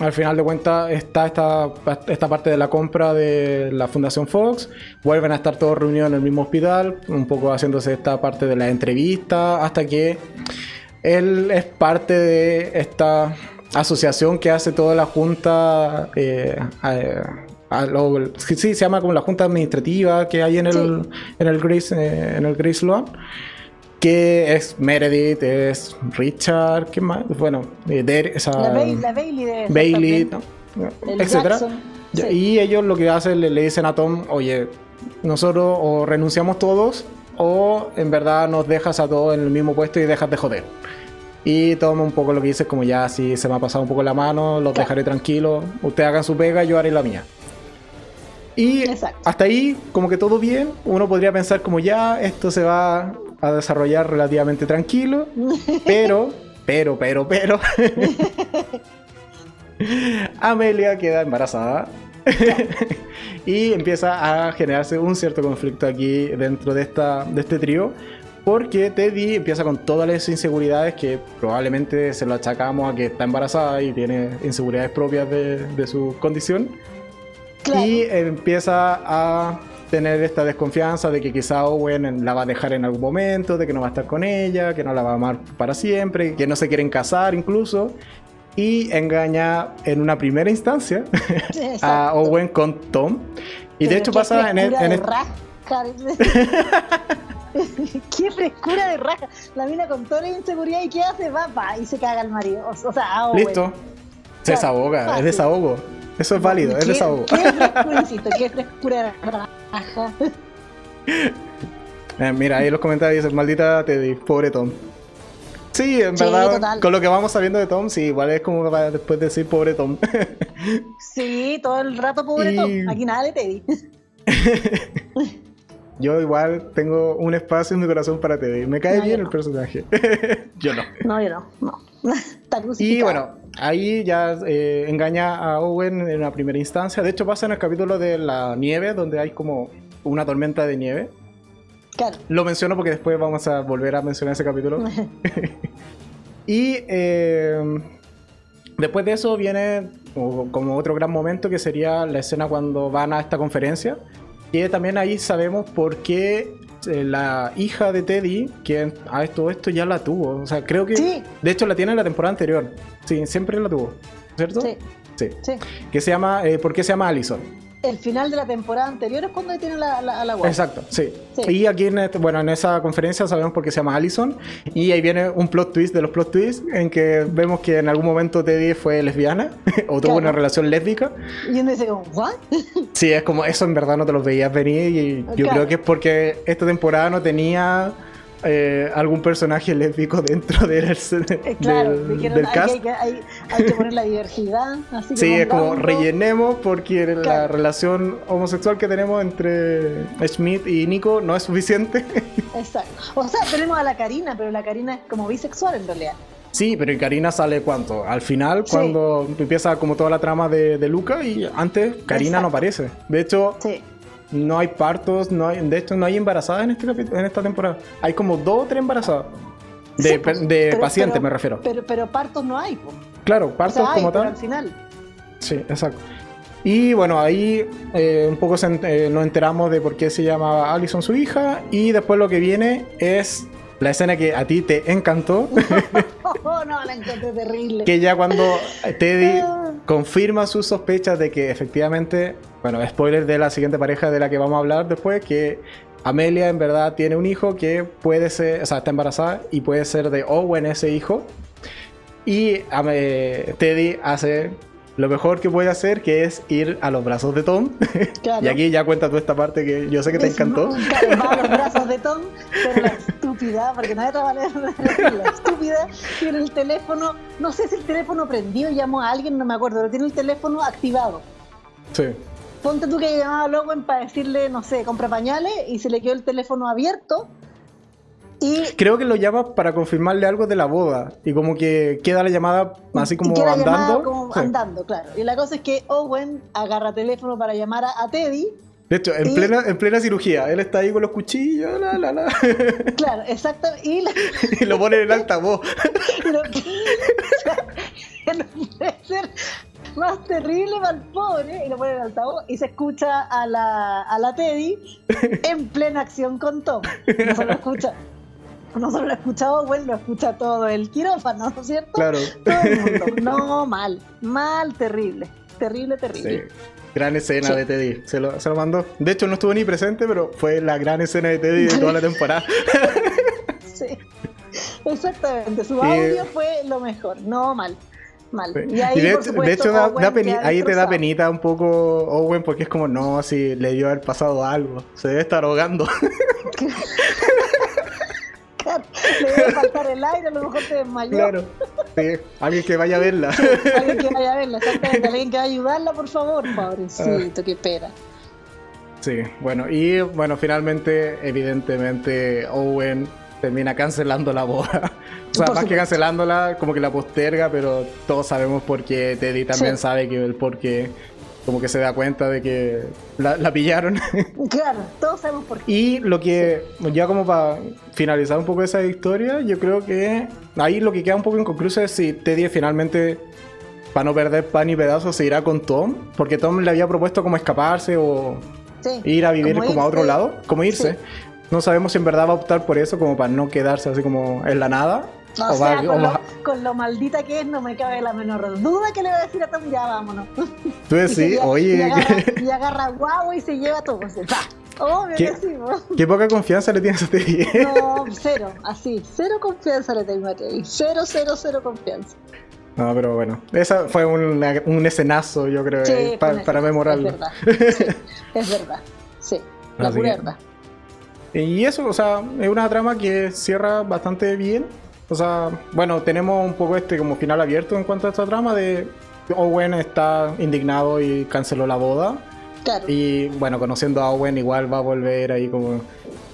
al final de cuentas está esta, esta parte de la compra de la Fundación Fox. Vuelven a estar todos reunidos en el mismo hospital, un poco haciéndose esta parte de la entrevista, hasta que él es parte de esta asociación que hace toda la junta. eh, a- a lo- sí, se llama como la junta administrativa que hay en el, Sí. en el Grace, eh, en el Grace Lawn que es Meredith, es Richard, ¿qué más? Bueno, eh, esa- La, Bay- la Bailey de Bailey. ¿no? Etcétera. Jackson, Ya, sí. Y ellos lo que hacen, le, le dicen a Tom, oye, nosotros o renunciamos todos o en verdad nos dejas a todos en el mismo puesto y dejas de joder. Y Tom un poco lo que dice es como ya, si se me ha pasado un poco la mano, los Claro. dejaré tranquilos, ustedes hagan su pega, yo haré la mía. Y Exacto. hasta ahí, como que todo bien, uno podría pensar como ya, esto se va a desarrollar relativamente tranquilo, pero, pero, pero, pero, Amelia queda embarazada. y empieza a generarse un cierto conflicto aquí dentro de, esta, de este trío. Porque Teddy empieza con todas las inseguridades que probablemente se lo achacamos a que está embarazada y tiene inseguridades propias de, de su condición. Claro. Y empieza a tener esta desconfianza de que quizá Owen la va a dejar en algún momento, de que no va a estar con ella, que no la va a amar para siempre, que no se quieren casar incluso. Y engaña en una primera instancia a. Owen con Tom. Y de hecho pasa en, el- en rasca. Qué frescura de raja. La mina con toda la inseguridad y ¿qué hace? Va, va y se caga el marido. O, sea, ah, bueno. Listo. Se Claro, desahoga, es desahogo. Eso es válido, es ¿Qué- desahogo. Qué frescura, insisto, qué frescura de raja. Eh, mira, ahí en los comentarios dicen, maldita Teddy, pobre Tom. Sí, en Sí, verdad, total. con lo que vamos sabiendo de Tom, sí, igual es como para después decir pobre Tom. Sí, todo el rato pobre Y- Tom. Aquí nada le Teddy. Yo igual tengo un espacio en mi corazón para Teddy. Me cae No, bien no. el personaje. yo no. No, yo no, no. Está Y bueno, ahí ya eh, engaña a Owen en una primera instancia. De hecho, pasa en el capítulo de la nieve, donde hay como una tormenta de nieve. Claro. Lo menciono porque después vamos a volver a mencionar ese capítulo. Y eh, después de eso viene como otro gran momento que sería la escena cuando van a esta conferencia. Y también ahí sabemos por qué la hija de Teddy, que a todo esto ya la tuvo. O sea, creo que... Sí. De hecho, la tiene en la temporada anterior. Sí, siempre la tuvo. ¿Cierto? Sí, Sí. sí. Que se llama... eh, ¿Por qué se llama Allison? El final de la temporada anterior es cuando tiene la, la. Exacto, sí. Sí. Y aquí, en este- bueno, en esa conferencia sabemos por qué se llama Allison. Y ahí viene un plot twist de los plot twists en que vemos que en algún momento Teddy fue lesbiana o tuvo Claro. una relación lésbica. Y uno dice ¿what? Sí, es como eso en verdad no te lo veías venir. Y yo Claro. creo que es porque esta temporada no tenía eh, algún personaje lésbico dentro del, Eh, Claro, del, cast. hay que- hay- hay que poner la diversidad. Así Sí, es como rellenemos porque la Claro. relación homosexual que tenemos entre Schmidt y Nico no es suficiente. Exacto. O sea, tenemos a la Karina, pero la Karina es como bisexual en realidad. Sí, pero ¿y Karina sale cuánto? Al final, Sí. cuando empieza como toda la trama de, de Luca y antes Karina no aparece. De hecho, Sí. No hay partos, no hay, de hecho no hay embarazadas en, este en esta temporada. Hay como dos o tres embarazadas. De, Sí, pues, de pero- pacientes pero- me refiero. Pero, pero partos no hay. po. claro, O partos sea, hay, como tal. al final. Sí, exacto. Y bueno, ahí eh, un poco se eh, nos enteramos de por qué se llama Allison su hija. Y después lo que viene es la escena que a ti te encantó. Oh, no, la encontré terrible. Que ya cuando Teddy confirma sus sospechas de que efectivamente, bueno, spoiler de la siguiente pareja de la que vamos a hablar después, que Amelia en verdad tiene un hijo que puede ser, o sea, está embarazada y puede ser de Owen ese hijo. Y eh, Teddy hace lo mejor que puede hacer, que es ir a los brazos de Tom. y aquí ya cuenta tú esta parte que yo sé que te encantó. Va a los brazos de Tom, pero la estúpida, porque manera de la estúpida, tiene el teléfono, no sé si el teléfono prendió, llamó a alguien, no me acuerdo, pero tiene el teléfono activado. Sí. Ponte tú que llamaba a Lowen para decirle, no sé, compra pañales y se le quedó el teléfono abierto Creo que lo llama para confirmarle algo de la boda. Y como que queda la llamada así como andando. Como andando, claro. Y la cosa es que Owen agarra teléfono para llamar a, Teddy. De hecho, en, plena, en plena cirugía, él está ahí con los cuchillos, la, la, la. Claro, exacto. Y, y lo pone en el altavoz. no puede ser más terrible para el pobre, y lo pone en altavoz, y se escucha a la, a la Teddy en plena acción con Tom. No se lo escucha no solo lo ha escuchado bueno, lo escucha todo el quirófano, ¿no es cierto? Claro. Todo el mundo. No, mal, mal, terrible, terrible, terrible. Sí. Gran escena de Teddy, se lo, se lo mandó. De hecho, no estuvo ni presente, pero fue la gran escena de Teddy de toda la temporada. sí, exactamente. Su audio fue lo mejor, no mal. Mal. Y, ahí, de, hecho, ahí te da penita un poco Owen porque es como, no, si le dio haber pasado algo, se debe estar ahogando. Le debe faltar el aire, a lo mejor te desmayó. Claro. alguien que vaya a verla. alguien que vaya a verla, exactamente. Alguien que vaya a ayudarla, por favor. Pobrecito, ah. qué pena. Sí, bueno, y bueno, finalmente, evidentemente, Owen termina cancelando la boda. O sea, más que cancelándola, como que la posterga, pero todos sabemos por qué. Teddy también sabe que el por qué como que se da cuenta de que la, pillaron. Claro, todos sabemos por qué. Y lo que, ya como para finalizar un poco esa historia, yo creo que ahí lo que queda un poco inconcluso es si Teddy finalmente, para no perder pan y pedazos, se irá con Tom, porque Tom le había propuesto como escaparse o ir a vivir como, a otro lado, como irse. No sabemos si en verdad va a optar por eso, como para no quedarse así como en la nada, o sea, con, lo, maldita que es, no me cabe la menor duda que le va a decir a Tom, ya vámonos. Tú decís, oye. Y agarra, guau y se lleva todo. Obvio ¿Qué, que sí, ¿Qué poca confianza le tienes a Teddy? No, cero, así, cero confianza le tengo a Teddy. Cero, cero, cero confianza. No, pero bueno, esa fue un, un escenazo, yo creo, eh, para, para memorarlo. Es verdad, sí, es verdad, sí, la pura verdad. Y eso, o sea, es una trama que cierra bastante bien. O sea, bueno, tenemos un poco este como final abierto en cuanto a esta trama de Owen está indignado y canceló la boda. Claro. Y bueno, conociendo a Owen igual va a volver ahí como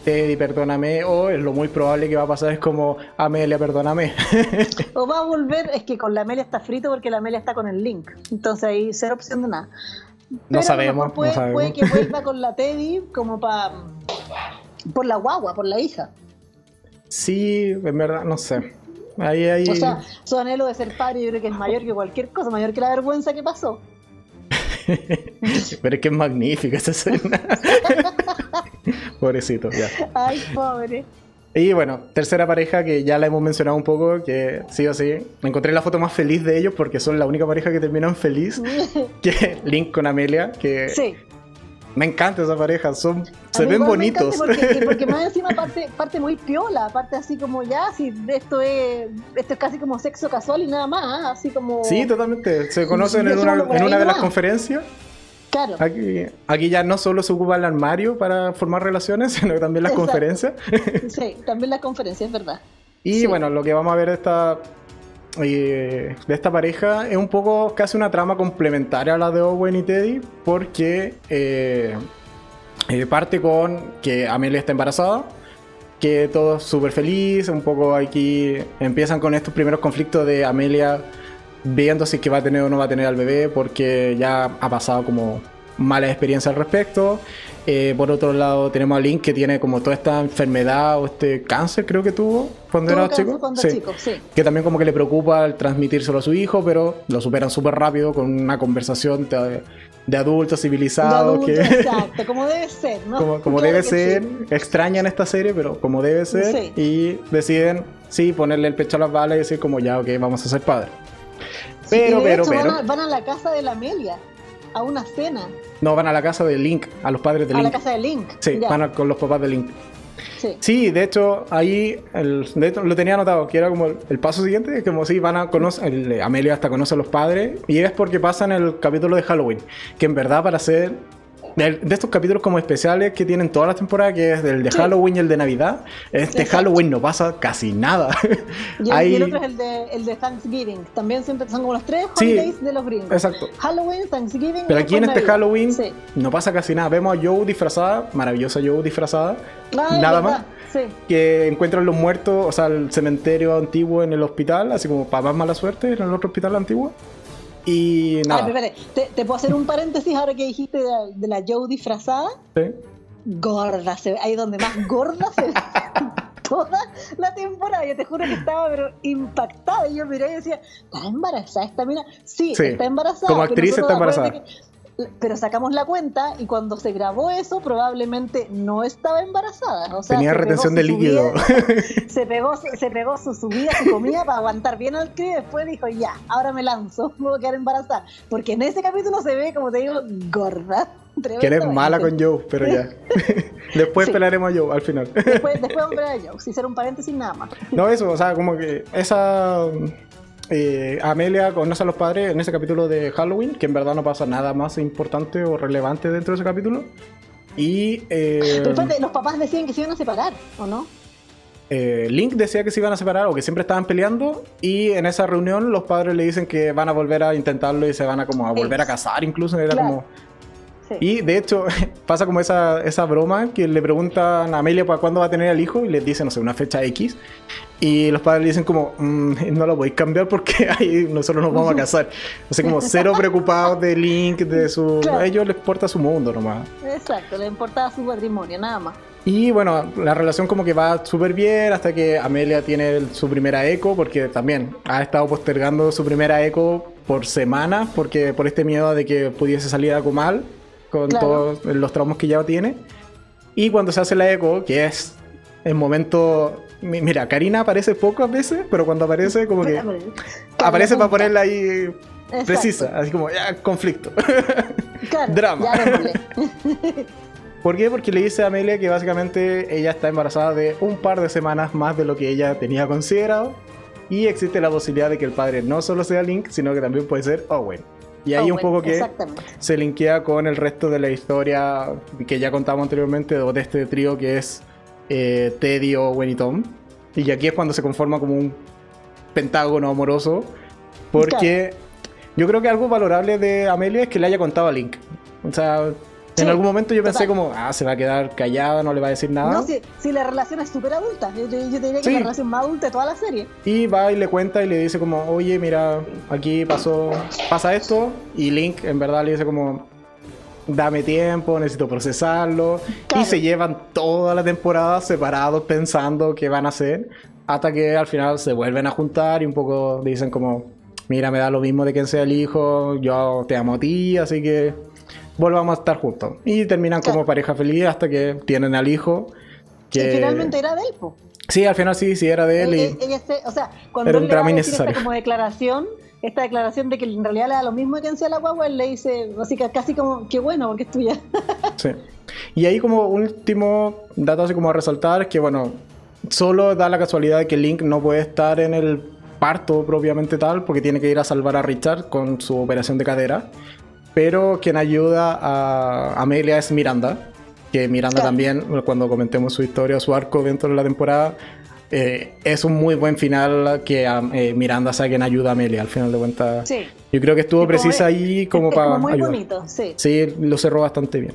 Teddy, perdóname, o es lo muy probable que va a pasar es como Amelia, perdóname. o va a volver, es que con la Amelia está frito porque la Amelia está con el link. Entonces ahí cero opción de nada. no sabemos, puede, no sabemos. puede que vuelva con la Teddy como para por la guagua, por la hija. Sí, en verdad, no sé. Ahí, ahí... O sea, su anhelo de ser padre yo creo que es mayor que cualquier cosa, mayor que la vergüenza que pasó. Pero es que es magnífica esa escena. Pobrecito, ya. Ay, pobre. Y bueno, tercera pareja que ya la hemos mencionado un poco, que sí o sí, encontré la foto más feliz de ellos porque son la única pareja que terminan feliz, que Link con Amelia, que sí. Me encanta esa pareja, son, se ven bonitos. Porque, más encima parte, parte muy piola, parte así como ya, si esto es, esto es casi como sexo casual y nada más, ¿ah? así como... Sí, totalmente, se conocen en una, en una de las conferencias. Claro. Aquí, aquí ya no solo se ocupa el armario para formar relaciones, sino también las conferencias. Sí, también las conferencias, es verdad. Y bueno, lo que vamos a ver esta de esta pareja es un poco casi una trama complementaria a la de Owen y Teddy, porque eh, eh, parte con que Amelia está embarazada, que todo es súper feliz, un poco aquí empiezan con estos primeros conflictos de Amelia viendo si que va a tener o no va a tener al bebé, porque ya ha pasado como mala experiencia al respecto. Eh, por otro lado, tenemos a Link que tiene como toda esta enfermedad o este cáncer, creo que tuvo cuando era chico. Que también como que le preocupa el transmitírselo a su hijo, pero lo superan súper rápido con una conversación de, adultos civilizados. que... Exacto, como debe ser, ¿no? Como, debe ser. Extrañan esta serie, pero como debe ser. Y deciden sí, ponerle el pecho a las balas y decir como ya, ok, vamos a ser padres. Pero, pero, pero. Van a, la casa de la Amelia, a una cena. No, van a la casa de Link, a los padres de Link. A la casa de Link. Sí, van con los papás de Link. Sí. de hecho, ahí el, lo tenía anotado, que era como el, paso siguiente, como si van a conocer, Amelia hasta conoce a los padres, y es porque pasa en el capítulo de Halloween, que en verdad para ser de, estos capítulos como especiales que tienen todas las temporadas, que es el de Halloween y el de Navidad, este Halloween no pasa casi nada. Y, el otro es el de, el de, Thanksgiving. También siempre son como los tres holidays de los gringos. Exacto. Halloween, Thanksgiving. Pero aquí en este Halloween no pasa casi nada. Vemos a Joe disfrazada, maravillosa Joe disfrazada. nada más. Que encuentran los muertos, o sea, el cementerio antiguo en el hospital, así como para más mala suerte en el otro hospital antiguo. Y nada. ¿Te, ¿Te, puedo hacer un paréntesis ahora que dijiste de, la Joe disfrazada? Sí. Gorda, se ve, ahí donde más gorda se ve toda la temporada. Yo te juro que estaba pero impactada. Y yo miré y decía, ¿está embarazada esta mina? Sí, está embarazada. Como actriz está embarazada pero sacamos la cuenta y cuando se grabó eso probablemente no estaba embarazada. O Tenía retención de líquido. se, pegó, se pegó su subida, su comida para aguantar bien al crío y después dijo, ya, ahora me lanzo, me voy a quedar embarazada. Porque en ese capítulo se ve, como te digo, gorda. Que eres mala con Joe, pero ya. después pelaremos a Joe al final. después, después vamos a ver a Joe, si hiciera un paréntesis nada más. no, eso, o sea, como que esa eh, Amelia conoce a los padres en ese capítulo de Halloween, que en verdad no pasa nada más importante o relevante dentro de ese capítulo. Y. Eh, los papás decían que se iban a separar, ¿o no? Eh, Link decía que se iban a separar o que siempre estaban peleando y en esa reunión los padres le dicen que van a volver a intentarlo y se van a como a volver a casar incluso era como y de hecho, pasa como esa, esa broma que le preguntan a Amelia para cuándo va a tener el hijo y les dicen, no sé, una fecha X. Y los padres le dicen como, mm, no lo podéis cambiar porque ahí nosotros nos vamos a casar. O sea, como cero preocupados de Link, de su... A ellos les importa su mundo nomás. Exacto, les importa su patrimonio, nada más. Y bueno, la relación como que va súper bien hasta que Amelia tiene su primera eco, porque también ha estado postergando su primera eco por semanas, porque por este miedo de que pudiese salir algo mal con todos los traumas que ya tiene. Y cuando se hace la eco, que es el momento. Mira, Karina aparece pocas veces, pero cuando aparece, como que. aparece para ponerla ahí precisa, así como, ya, conflicto. Drama. ¿Por qué? Porque le dice a Amelia que básicamente ella está embarazada de un par de semanas más de lo que ella tenía considerado. Y existe la posibilidad de que el padre no solo sea Link, sino que también puede ser Owen. Y ahí un poco que se linkea con el resto de la historia que ya contamos anteriormente de este trío que es eh, Teddy, Owen y Tom. Y aquí es cuando se conforma como un pentágono amoroso. Porque yo creo que algo valorable de Amelia es que le haya contado a Link. O sea, en algún momento yo pensé como, ah, se va a quedar callada, no le va a decir nada. No, si, la relación es súper adulta. Yo, diría que es la relación más adulta de toda la serie. Y va y le cuenta y le dice como, oye, mira, aquí pasó, pasa esto. Y Link en verdad le dice como, dame tiempo, necesito procesarlo. Y se llevan toda la temporada separados pensando qué van a hacer. Hasta que al final se vuelven a juntar y un poco dicen como, mira, me da lo mismo de quién sea el hijo, yo te amo a ti, así que volvamos a estar juntos. Y terminan como pareja feliz hasta que tienen al hijo. Que finalmente era de él, po. Sí, al final sí, sí era de él. y o sea, cuando él le va a decir esta como declaración, esta declaración de que en realidad le da lo mismo que sea la guagua, él le dice, así que casi como, qué bueno, porque es tuya. sí. Y ahí como último dato así como a resaltar, que bueno, solo da la casualidad de que Link no puede estar en el parto propiamente tal, porque tiene que ir a salvar a Richard con su operación de cadera. Pero quien ayuda a Amelia es Miranda, que Miranda también, cuando comentemos su historia, su arco dentro de la temporada, eh, es un muy buen final que eh, Miranda sea quien ayuda a Amelia al final de cuentas. Sí. Yo creo que estuvo precisa ahí como para. Muy bonito, sí. Sí, lo cerró bastante bien.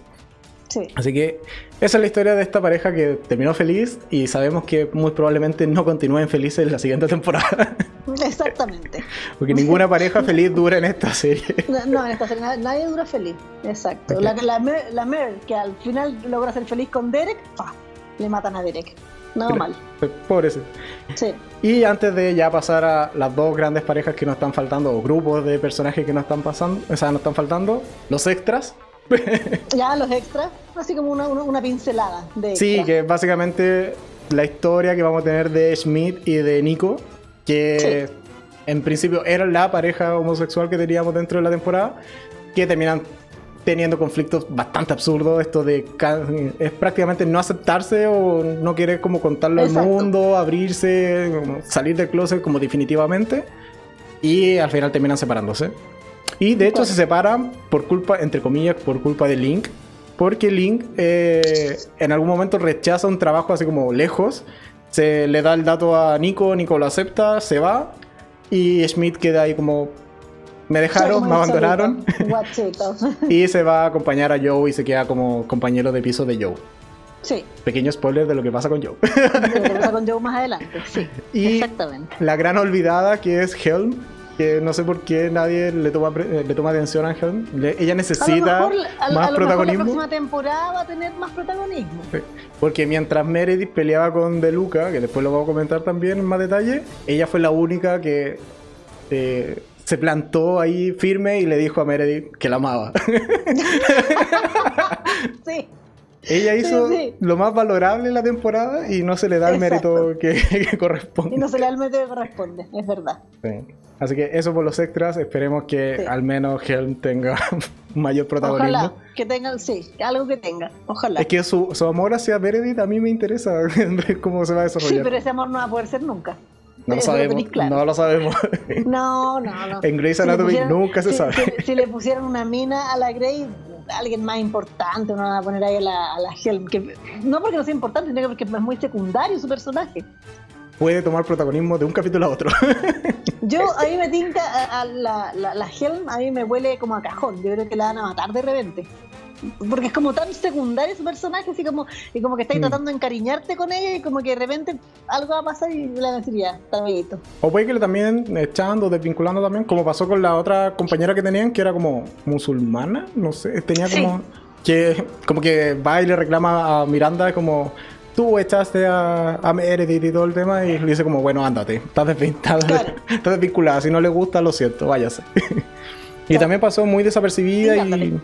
Así que esa es la historia de esta pareja que terminó feliz y sabemos que muy probablemente no continúen felices en la siguiente temporada. Exactamente. Porque ninguna pareja feliz dura en esta serie. No, en esta serie nadie dura feliz. Exacto. La, la, Mer, que al final logra ser feliz con Derek, le matan a Derek. Nada mal. Pobrecito. Sí. Y antes de ya pasar a las dos grandes parejas que nos están faltando, o grupos de personajes que nos están pasando, o sea, nos están faltando, los extras. ya, los extras, así como una, pincelada de Sí, que básicamente la historia que vamos a tener de Schmidt y de Nico, que en principio era la pareja homosexual que teníamos dentro de la temporada, que terminan teniendo conflictos bastante absurdos. Esto de es prácticamente no aceptarse o no querer como contarlo al mundo, abrirse, salir del closet como definitivamente. Y al final terminan separándose. Y de hecho se separan por culpa, entre comillas, por culpa de Link. Porque Link eh, en algún momento rechaza un trabajo así como lejos. Se le da el dato a Nico, Nico lo acepta, se va. Y Schmidt queda ahí como, me dejaron, me abandonaron. y se va a acompañar a Joe y se queda como compañero de piso de Joe. Sí. Pequeño spoiler de lo que pasa con Joe. de lo que pasa con Joe más adelante, sí. Y exactamente. La gran olvidada que es Helm, que no sé por qué nadie le toma, le toma atención a Helm. ella necesita más a lo protagonismo. Mejor la próxima temporada va a tener más protagonismo. Porque mientras Meredith peleaba con Deluca, que después lo vamos a comentar también en más detalle, ella fue la única que eh, se plantó ahí firme y le dijo a Meredith que la amaba. sí. Ella hizo lo más valorable en la temporada y no se le da el mérito que, corresponde. Y no se le da el mérito que corresponde, es verdad. Así que eso por los extras, esperemos que al menos Helm tenga mayor protagonismo. Ojalá, que tenga, sí, algo que tenga, ojalá. Es que su, su amor hacia Meredith a mí me interesa ver cómo se va a desarrollar. Sí, pero ese amor no va a poder ser nunca. No lo sabemos. No lo sabemos. No, no, no. En Grey's Anatomy nunca se sabe. Si, le pusieran una mina a la Grey, alguien más importante, no van a poner ahí a la, a la Helm. Que, no porque no sea importante, sino porque es muy secundario su personaje. Puede tomar protagonismo de un capítulo a otro. Yo, a mí me tinca a, la, la, la Helm, a mí me huele como a cajón. Yo creo que la van a matar de repente porque es como tan secundario su personaje, así como, y como que estáis mm. tratando de encariñarte con ella y como que de repente algo va a pasar y le van a decir ya, está bonito. O puede que le también echando, desvinculando también, como pasó con la otra compañera que tenían, que era como musulmana, no sé, tenía como que como que va y le reclama a Miranda como tú echaste a, a Meredith y todo el tema y le dice como, bueno, ándate, estás, desvinculada, si no le gusta, lo siento, váyase. y también pasó muy desapercibida y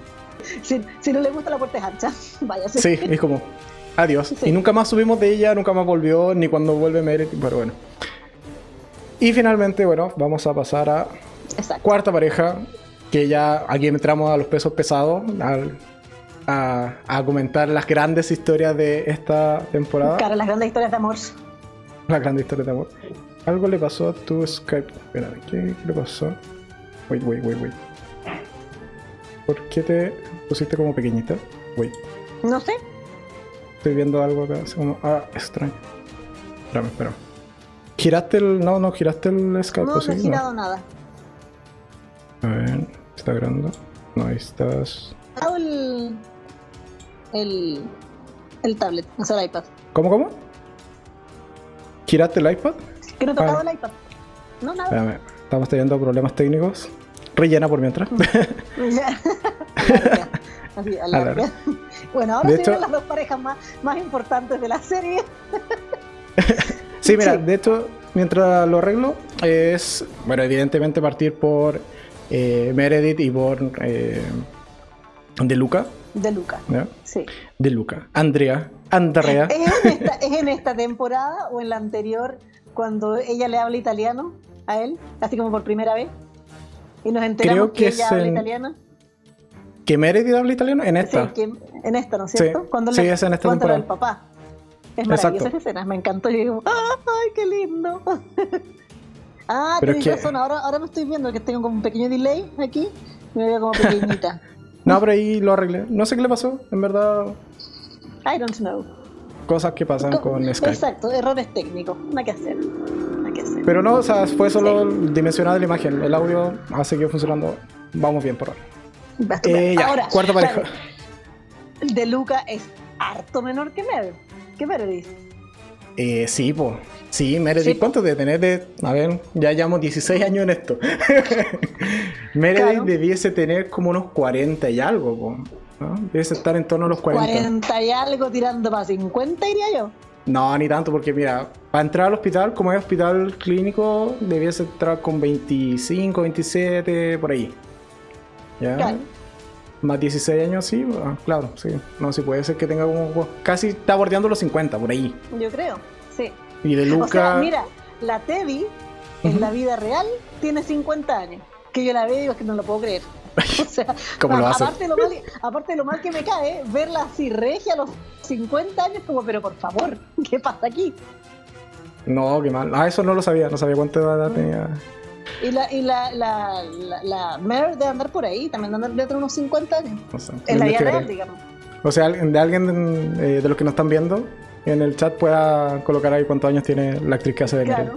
si, no le gusta la puerta es ancha, vaya. Sí, es como, adiós. Y nunca más subimos de ella, nunca más volvió, ni cuando vuelve Meredith, pero bueno. Y finalmente, bueno, vamos a pasar a cuarta pareja, que ya aquí entramos a los pesos pesados, a, a, comentar las grandes historias de esta temporada. Claro, las grandes historias de amor. Las grandes historias de amor. Algo le pasó a tu Skype. Espera, ¿qué, le pasó? Wait, wait, wait, wait. ¿Por qué te pusiste como pequeñita? Wait. No sé. Estoy viendo algo acá. ah, extraño. Espérame, espérame. ¿Giraste el. No, no, giraste el Skype? No, no he girado nada. A ver, ¿está grabando? No, ahí estás. Hago el. El. El tablet, o sea, el iPad. ¿Cómo, cómo? ¿Giraste el iPad? Que no he tocado el iPad. No, nada. Espérame, estamos teniendo problemas técnicos. Rellena por mientras. Así, Bueno, ahora sí las dos parejas más, más importantes de la serie. sí, mira, de hecho, mientras lo arreglo, es, bueno, evidentemente partir por eh, Meredith y por eh, De Luca. De Luca, sí. De Luca. Andrea. Andrea. ¿Es en, esta, ¿Es en esta temporada o en la anterior cuando ella le habla italiano a él? Así como por primera vez. Y nos enteramos que, ella habla italiano. ¿Que Meredith habla italiano? En esta. Sí, en esta, ¿no es cierto? Sí, cuando le, es en esta temporada. el papá. Es maravillosa esa escena, me encantó. Y digo, ¡ay, qué lindo! ah, tienes razón, ahora, ahora me estoy viendo que tengo como un pequeño delay aquí. Me veo como pequeñita. no, pero ahí lo arreglé. No sé qué le pasó, en verdad. I don't know. Cosas que pasan con, Skype. Exacto, errores técnicos. No hay que hacer. Pero no, o sea, fue solo dimensionada la imagen. El audio ha seguido funcionando. Vamos bien por ahora. Eh, ya, cuarta pareja. de Luca es harto menor que Meredith. ¿Qué Meredith? Eh, sí, pues. Sí, Meredith, ¿cuánto de tener de.? A ver, ya llevamos 16 años en esto. Meredith debiese tener como unos 40 y algo, ¿no? Debiese estar en torno a los 40. 40 y algo tirando para 50, diría yo. No, ni tanto, porque mira, para entrar al hospital, como es hospital clínico, debiese entrar con 25, 27, por ahí. ¿Ya? Claro. Más 16 años, sí, ah, claro, sí. No, sí puede ser que tenga como. Casi está bordeando los 50, por ahí. Yo creo. sí. Y de Luca. O sea, mira, la Teddy en la vida real tiene 50 años. Que yo la veo y digo que no lo puedo creer. O sea, ¿Cómo lo hace? aparte, de lo mal, aparte de lo mal que me cae, verla así regia a los 50 años, como, pero por favor, ¿qué pasa aquí? No, qué mal. Ah, eso no lo sabía, no sabía cuánta edad tenía. Y la, y la, la, la, la Mare debe andar por ahí, también debe andar de unos 50 años. No sé, En la vida real, digamos. O sea, de alguien eh, de los que nos están viendo en el chat pueda colocar ahí cuántos años tiene la actriz que hace de Claro.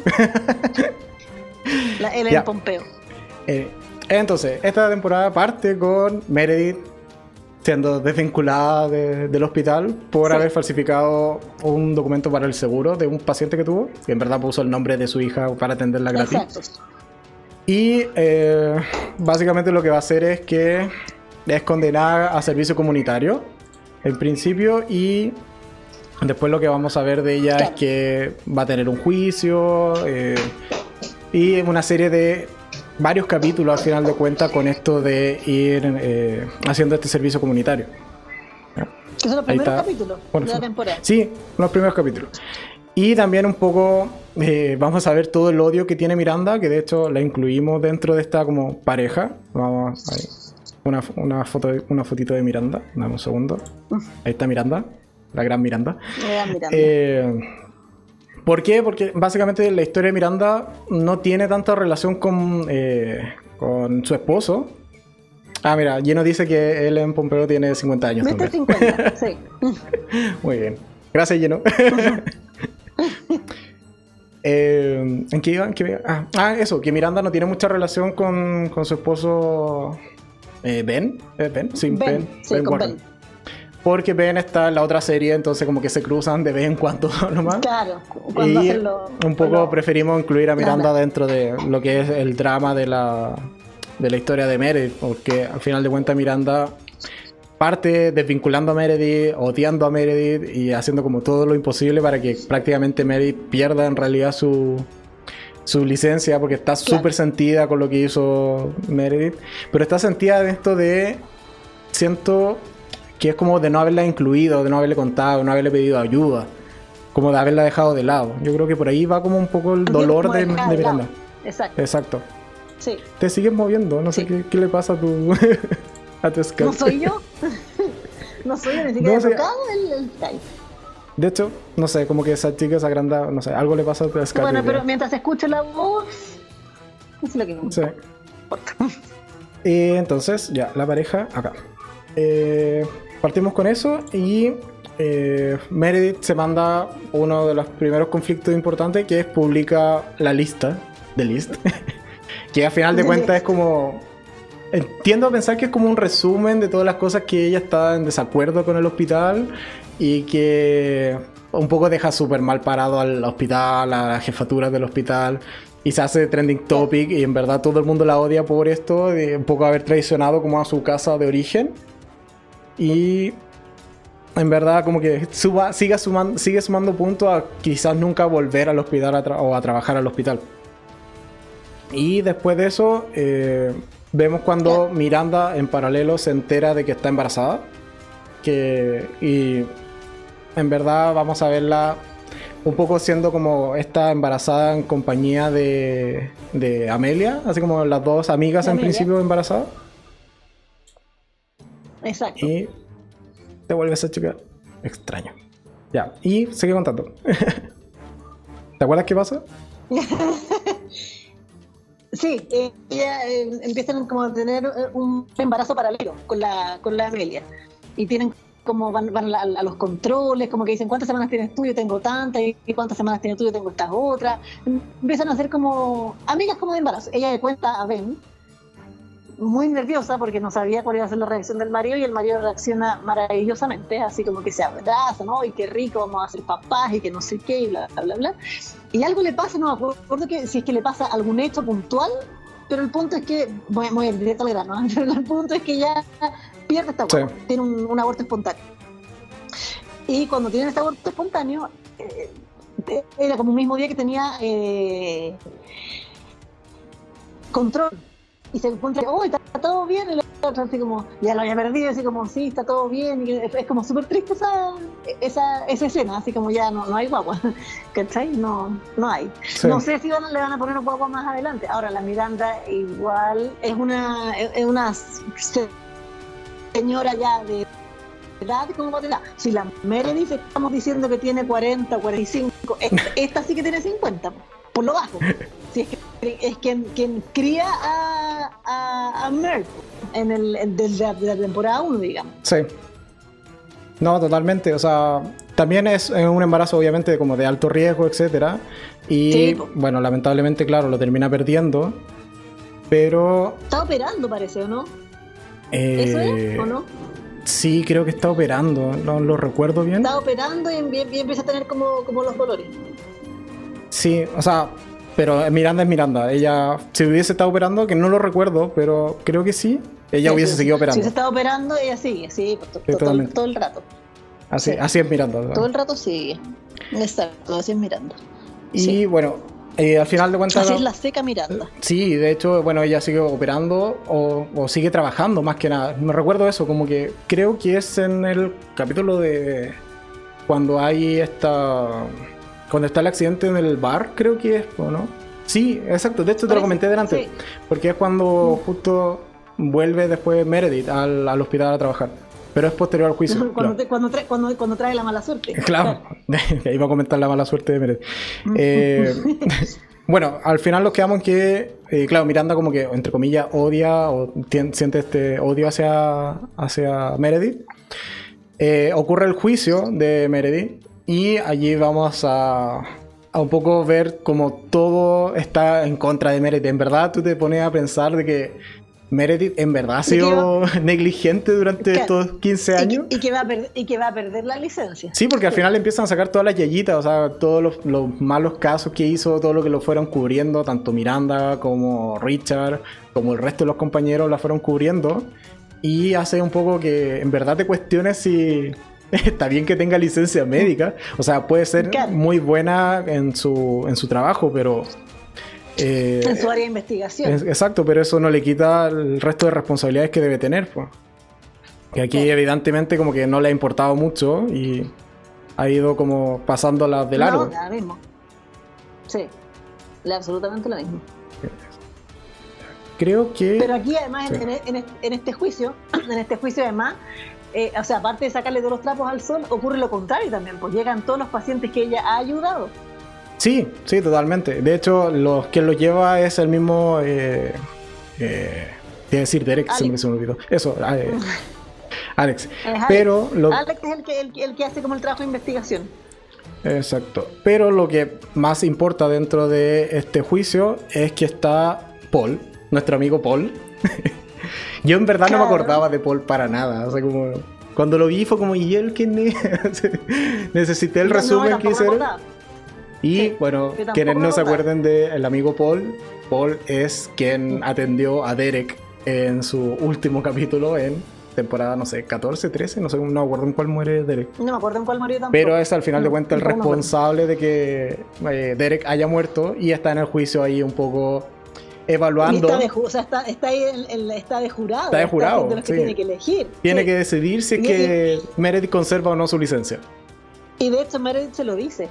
La Ellen Ya. Pompeo. Eh, entonces, esta temporada parte con Meredith siendo desvinculada de- del hospital por Sí. haber falsificado un documento para el seguro de un paciente que tuvo, que en verdad puso el nombre de su hija para atenderla gratis. Exacto. Y eh, básicamente lo que va a hacer es que es condenada a servicio comunitario en principio y después lo que vamos a ver de ella es que va a tener un juicio eh, y una serie de varios capítulos al final de cuentas con esto de ir eh, haciendo este servicio comunitario. Que son los primeros capítulos Bueno, de la temporada. Sí, los primeros capítulos. Y también un poco eh, vamos a ver todo el odio que tiene Miranda, que de hecho la incluimos dentro de esta como pareja. Vamos ahí. Una, una foto una fotito de Miranda. Dame un segundo. Ahí está Miranda, la gran Miranda. Me dan mirando. Eh, ¿Por qué? Porque básicamente la historia de Miranda no tiene tanta relación con, eh, con su esposo. Ah, mira, Gino dice que él en Pompeo tiene 50 años Viste también. 50, sí. Muy bien. Gracias, Gino. Eh, ¿En qué iba? ¿En qué iba? Ah, ah, eso, que Miranda no tiene mucha relación con, con su esposo eh, Ben. ¿Eh, Ben? Sí, Ben. Ben, sí, Ben con. Ben. Porque Ben está en la otra serie, entonces como que se cruzan de vez en cuando nomás. Claro, cuando y hacen lo, un poco lo- preferimos incluir a Miranda dentro de lo que es el drama de la, de la historia de Meredith, porque al final de cuentas Miranda parte desvinculando a Meredith, odiando a Meredith y haciendo como todo lo imposible para que prácticamente Meredith pierda en realidad su, su licencia, porque está Claro. súper sentida con lo que hizo Meredith, pero está sentida de esto de, siento que es como de no haberla incluido, de no haberle contado, no haberle pedido ayuda, como de haberla dejado de lado. Yo creo que por ahí va como un poco el dolor de, de de. Miranda. Exacto, Exacto. sí. Te sigues moviendo, no sé qué, qué le pasa a tu, a tu Skype. ¿No soy yo? no soy yo, ni siquiera No, tocado el, el. De hecho, no sé, como que esa chica se agranda, no sé, algo le pasa a tu Skype. Bueno, pero mientras escucho la voz, es lo que me Sí. importa. Eh, entonces, ya, la pareja acá. Eh, partimos con eso y eh, Meredith se manda uno de los primeros conflictos importantes que es publica la lista de list. que a final de cuentas es como... Entiendo a pensar que es como un resumen de todas las cosas que ella está en desacuerdo con el hospital y que un poco deja súper mal parado al hospital, a la jefatura del hospital y se hace trending topic y en verdad todo el mundo la odia por esto, de un poco haber traicionado como a su casa de origen y en verdad como que suba, siga sumando, sigue sumando puntos a quizás nunca volver al hospital a o a trabajar al hospital. Y después de eso, eh, vemos cuando. Miranda en paralelo se entera de que está embarazada. Que, y en verdad vamos a verla un poco siendo como esta embarazada en compañía de, de Amelia, así como las dos amigas en Amelia. principio embarazadas. Exacto. Y te vuelve esa chica extraño. Ya, y sigue contando. ¿Te acuerdas qué pasa? Sí, eh, ella, eh, empiezan como a tener eh, un embarazo paralelo con la, con la Amelia. Y tienen como van, van a, a los controles, como que dicen cuántas semanas tienes tú, yo tengo tantas, y cuántas semanas tienes tú, yo tengo estas otras. Empiezan a ser como amigas como de embarazo. Ella le cuenta a Ben, muy nerviosa porque no sabía cuál iba a ser la reacción del marido y el marido reacciona maravillosamente, así como que se abraza, ¿no? Y qué rico, vamos a ser papás y que no sé qué, y bla, bla, bla, bla. Y algo le pasa, no me acuerdo que, si es que le pasa algún hecho puntual, pero el punto es que, voy, ir directo al grano, pero el punto es que ya pierde esta Sí. tiene un, un aborto espontáneo. Y cuando tiene este aborto espontáneo, eh, era como un mismo día que tenía eh, control. Y se encuentra, oh, está todo bien, el así como, ya lo había perdido, así como, sí, está todo bien, y es, como súper triste esa, esa, esa, escena, así como ya no, no hay guagua, ¿cachai? No, no hay. No sé si van, le van a poner guagua más adelante. Ahora, la Miranda igual es una, es una señora ya de edad como edad. Si la Meredith estamos diciendo que tiene 40, 45, esta, sí que tiene 50, por lo bajo. Si es que es quien, quien cría a, a, a Merck en el, desde la, temporada 1, digamos. Sí. No, totalmente. O sea, también es un embarazo obviamente como de alto riesgo, etcétera. Y bueno, lamentablemente, claro, lo termina perdiendo. Pero. Está operando, parece, ¿o no? Eh, ¿Eso es o no? Sí, creo que está operando. No lo recuerdo bien. Está operando y, empieza a tener como, como los dolores. Sí, o sea, pero Miranda es Miranda. Ella, si hubiese estado operando, que no lo recuerdo, pero creo que sí, ella hubiese seguido operando. Si se está operando, ella sigue, sí, todo, el rato. Así, así es Miranda. Todo el rato sigue. Exacto, así es Miranda. Y bueno, eh, al final de cuentas. Así es la seca Miranda. Sí, de hecho, bueno, ella sigue operando o, o, sigue trabajando más que nada. Me recuerdo eso, como que creo que es en el capítulo de. Cuando hay esta cuando está el accidente en el bar, creo que es, ¿no? Sí, exacto. De hecho, te lo comenté delante. Porque es cuando justo vuelve después Meredith al, hospital a trabajar. Pero es posterior al juicio. cuando, trae, la mala suerte. Claro, ahí va a comentar la mala suerte de Meredith. Eh, bueno, al final nos quedamos en que, eh, claro, Miranda como que, entre comillas, odia o siente este odio hacia, hacia Meredith. Eh, ocurre el juicio de Meredith y allí vamos a, a un poco ver cómo todo está en contra de Meredith. En verdad, tú te pones a pensar de que Meredith en verdad ha sido negligente durante estos 15 años. Y que, va a y que va a perder la licencia. Sí, porque al final empiezan a sacar todas las yayitas, o sea, todos los, los, malos casos que hizo, todo lo que lo fueron cubriendo, tanto Miranda como Richard, como el resto de los compañeros la fueron cubriendo. Y hace un poco que en verdad te cuestiones si está bien que tenga licencia médica, o sea, puede ser muy buena en su, en su trabajo, pero... Eh, en su área de investigación. exacto, pero eso no le quita el resto de responsabilidades que debe tener. Pues. Que aquí evidentemente como que no le ha importado mucho y ha ido como pasando las de largo. No, lo mismo. Sí, absolutamente lo mismo. Creo que... Pero aquí además en, en, este juicio, en este juicio además, eh, o sea, aparte de sacarle todos los trapos al sol, ocurre lo contrario también, pues llegan todos los pacientes que ella ha ayudado. Sí, sí, totalmente. De hecho, los, quien lo lleva es el mismo. Eh, eh, decir Derek, se me, olvidó. Eso, ah, eh, Alex. Pero Alex es el que, el, que hace como el trabajo de investigación. Exacto. Pero lo que más importa dentro de este juicio es que está Paul, nuestro amigo Paul. Yo en verdad no me acordaba de Paul para nada. O sea, como. Cuando lo vi fue como, ¿y él quién es? Necesité el resumen que hicieron. Y bueno, quienes no se acuerden del amigo Paul, Paul es quien atendió a Derek en su último capítulo en temporada, no sé, 14, 13, no sé, no me acuerdo en cuál muere Derek. No me acuerdo en cuál murió tampoco. Pero es al final de cuentas el responsable de que eh, Derek haya muerto y está en el juicio ahí un poco evaluando. Está de, o sea, está, está, ahí está de jurado. Está de jurado. tiene que elegir. Tiene que decidir si es que Meredith conserva o no su licencia. Y de hecho, Meredith se lo dice.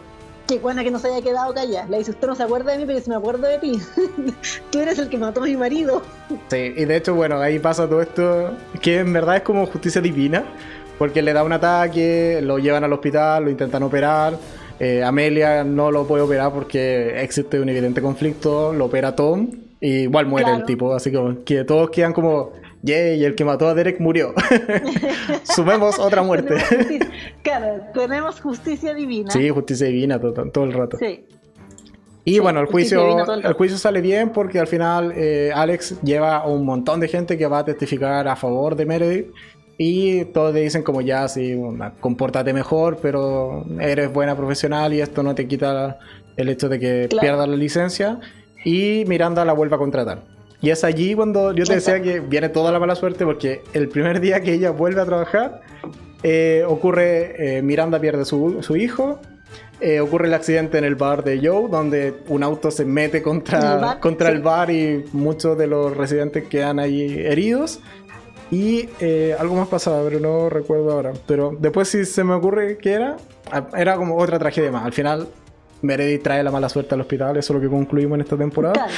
Qué buena que no se haya quedado callada. Le dice: Usted no se acuerda de mí, pero si me acuerdo de ti. Tú eres el que mató a mi marido. Sí, y de hecho, bueno, ahí pasa todo esto que en verdad es como justicia divina. Porque le da un ataque, lo llevan al hospital, lo intentan operar. Eh, Amelia no lo puede operar porque existe un evidente conflicto, lo opera Tom y igual muere el tipo, así como que todos quedan como, yay, el que mató a Derek murió. Sumemos otra muerte. claro, tenemos justicia divina. Sí, justicia divina todo, el rato. Sí. Y bueno, el juicio, el, juicio sale bien porque al final eh, Alex lleva a un montón de gente que va a testificar a favor de Meredith. Y todos le dicen como ya, sí, compórtate mejor, pero eres buena profesional y esto no te quita el hecho de que pierdas la licencia y Miranda la vuelve a contratar. Y es allí cuando yo te decía que viene toda la mala suerte porque el primer día que ella vuelve a trabajar eh, ocurre, eh, Miranda pierde su, su hijo, eh, ocurre el accidente en el bar de Joe, donde un auto se mete contra, ¿El, contra el bar y muchos de los residentes quedan ahí heridos. Y eh, algo más pasaba, pero no recuerdo ahora. Pero después si se me ocurre que era, era como otra tragedia más. Al final, Meredith trae la mala suerte al hospital, eso es lo que concluimos en esta temporada.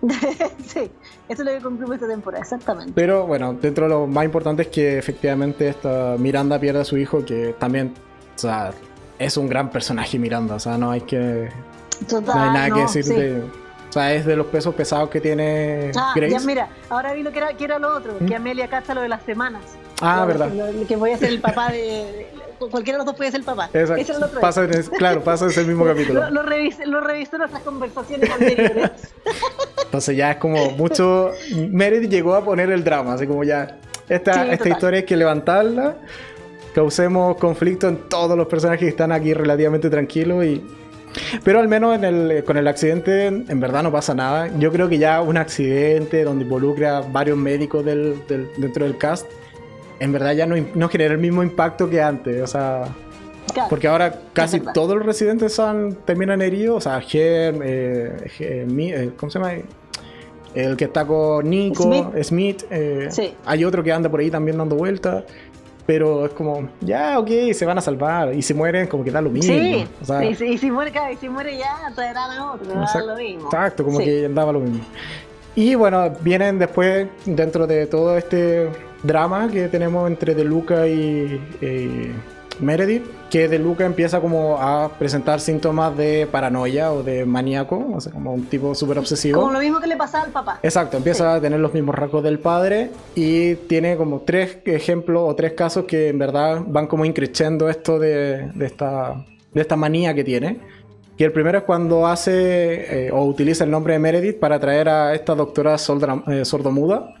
sí, eso es lo que concluimos esta temporada, exactamente. Pero bueno, dentro de lo más importante es que efectivamente esta Miranda pierde a su hijo, que también, o sea, es un gran personaje Miranda, o sea, no hay que... Total, no hay nada que decir sí. de... O sea, es de los pesos pesados que tiene Ah, Grace. ya mira, ahora vi lo que era, que era lo otro, que Amelia cacha lo de las semanas. Ah, Lo- verdad. lo- que voy a ser el papá de- Cualquiera de los dos puede ser el papá. Exacto. era el otro. Pasa en es- claro, pasa en ese mismo capítulo. Lo, lo revisé, lo revisé en nuestras conversaciones anteriores. Entonces ya es como mucho... Meredith llegó a poner el drama, así como ya... Esta, Sí, esta total. historia hay que levantarla, causemos conflicto en todos los personajes que están aquí relativamente tranquilos y... Pero al menos en el, con el accidente en verdad no pasa nada. Yo creo que ya un accidente donde involucra varios médicos del, del- dentro del cast, en verdad ya no, no genera el mismo impacto que antes. O sea, Claro. porque ahora casi todos los residentes son, terminan heridos. O sea, Germ, eh, Mi- eh, ¿cómo se llama? El que está con Nico, Smith. Smith. eh, Sí. Hay otro que anda por ahí también dando vueltas. Pero es como, ya, ok, se van a salvar. Y se mueren, como que da lo mismo. Sí, O sea, y, si, y si muere, y si muere ya, traerán a otro, da lo mismo. Exacto, como Sí. que daba lo mismo. Y bueno, vienen después, dentro de todo este drama que tenemos entre De Luca y, y Meredith, que De Luca empieza como a presentar síntomas de paranoia o de maníaco, o sea, como un tipo súper obsesivo. Como lo mismo que le pasaba al papá. Exacto, empieza a tener los mismos rasgos del padre y tiene como tres ejemplos o tres casos que en verdad van como increciendo esto de, de esta, de esta manía que tiene. Y el primero es cuando hace eh, o utiliza el nombre de Meredith para traer a esta doctora soldra- eh, sordomuda.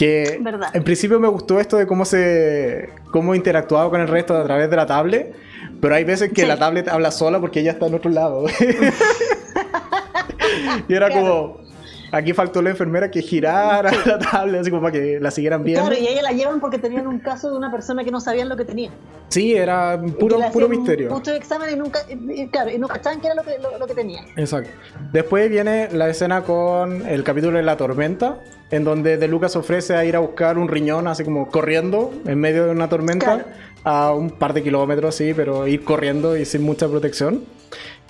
Que Verdad. en principio me gustó esto de cómo se cómo interactuaba con el resto a través de la tablet, pero hay veces que Sí. la tablet habla sola porque ella está en otro lado. y era Claro. como, aquí faltó la enfermera que girara la tablet, así como para que la siguieran viendo. Claro, y ella la llevan porque tenían un caso de una persona que no sabían lo que tenía. Sí, era puro, puro misterio. Muchos exámenes y nunca, y claro, y nunca saben qué era lo que, lo, lo que tenía. Exacto. Después viene la escena con el capítulo de la tormenta, en donde De Lucas ofrece a ir a buscar un riñón, así como corriendo en medio de una tormenta, Claro. a un par de kilómetros, sí, pero ir corriendo y sin mucha protección.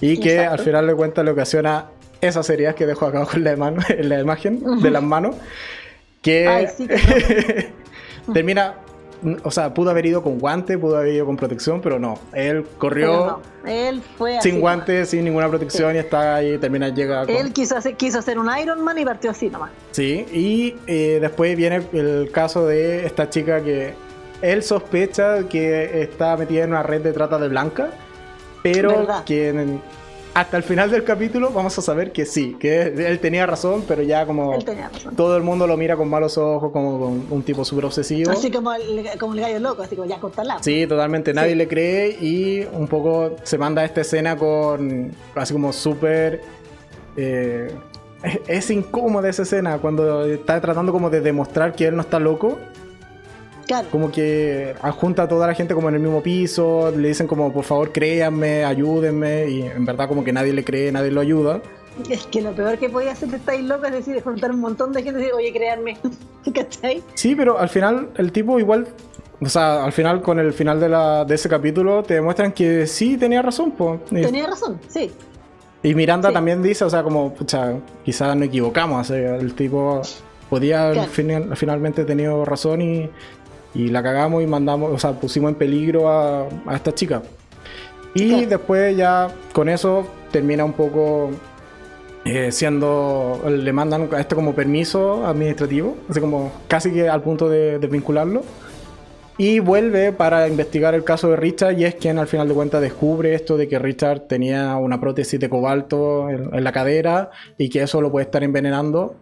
Y que Exacto. al final de cuentas le ocasiona esas heridas que dejo acá con la, mano, la imagen de las manos. Que Ay, sí, que termina, o sea, pudo haber ido con guante, pudo haber ido con protección, pero no. Él corrió no, él fue sin guantes, sin ninguna protección y está ahí, termina, llega con... Él quiso hacer, quiso hacer un Iron Man y partió así nomás. Sí, y eh, después viene el caso de esta chica que él sospecha que está metida en una red de trata de blanca, pero ¿Verdad? que en- hasta el final del capítulo vamos a saber que sí, que él tenía razón, pero ya como todo el mundo lo mira con malos ojos, como con un tipo súper obsesivo. Así como el, como el gallo loco, así como ya cortarla. Sí, totalmente, nadie Sí. le cree y un poco se manda esta escena con así como súper... eh, es, es incómoda esa escena cuando está tratando como de demostrar que él no está loco, Claro. como que junta a toda la gente como en el mismo piso, le dicen como por favor créanme, ayúdenme y en verdad como que nadie le cree, nadie lo ayuda. Es que lo peor que podía hacer de estáis loco es decir, juntar un montón de gente y decir, oye, créanme. ¿Cachai? Sí, pero al final el tipo igual, o sea, al final con el final de, la, de ese capítulo te demuestran que sí tenía razón, pues. Tenía razón, sí. Y Miranda Sí. también dice, o sea, como, pucha, quizás nos equivocamos, o sea, el tipo podía Claro. final- finalmente tenido razón y, y la cagamos y mandamos, o sea, pusimos en peligro a, a esta chica. Y después ya con eso termina un poco eh, siendo, le mandan a esto como permiso administrativo, así como casi que al punto de desvincularlo. Y vuelve para investigar el caso de Richard y es quien al final de cuentas descubre esto de que Richard tenía una prótesis de cobalto en, en la cadera y que eso lo puede estar envenenando.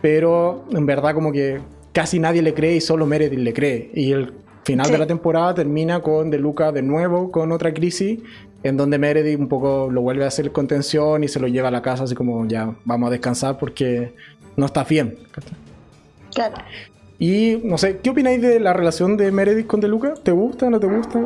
Pero en verdad como que casi nadie le cree y solo Meredith le cree. Y el final Sí. de la temporada termina con De Luca de nuevo con otra crisis en donde Meredith un poco lo vuelve a hacer contención y se lo lleva a la casa así como ya vamos a descansar porque no está bien. Claro. Y no sé, ¿qué opináis de la relación de Meredith con De Luca? ¿Te gusta? ¿No te gusta?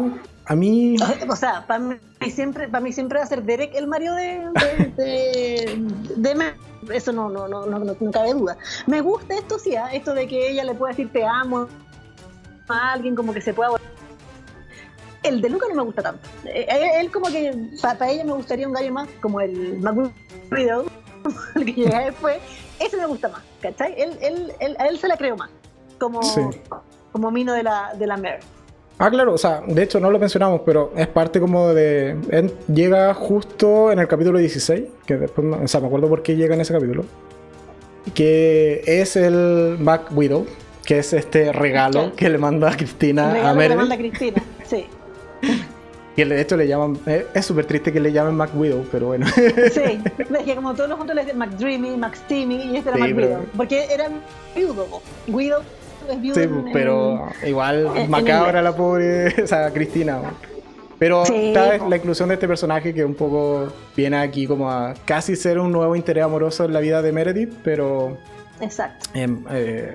A mí... O sea, para mí siempre, para mí siempre va a ser Derek el Mario de, de, de, Eso no, no, no, no, no, cabe duda. Me gusta esto, sí, ¿ah? esto de que ella le pueda decir te amo a alguien, como que se pueda... El de Luca no me gusta tanto. Eh, eh, él, como que, para, ella me gustaría un gallo más, como el McWidow, el que llega después. Ese me gusta más, ¿cachai? Él, él, él, a él se la creo más, como, como Mino de la, de la Mare. Ah, claro, o sea, de hecho no lo mencionamos, pero es parte como de... llega justo en el capítulo 16, que después, o sea, me acuerdo por qué llega en ese capítulo, que es el Mac Widow, que es este regalo que le manda a Cristina a Meredith. le manda a Cristina, sí. Y de hecho le llaman, eh, es súper triste que le llamen Mac Widow, pero bueno. Sí, es que como todos los juntos le dicen Mac Dreamy, Mac Steamy, y este era Mac Widow, porque era viudo, Widow Sí, pero igual macabra la pobre, o sea, Cristina. Pero la inclusión de este personaje que un poco viene aquí como a casi ser un nuevo interés amoroso en la vida de Meredith, pero... Exacto. Em, eh,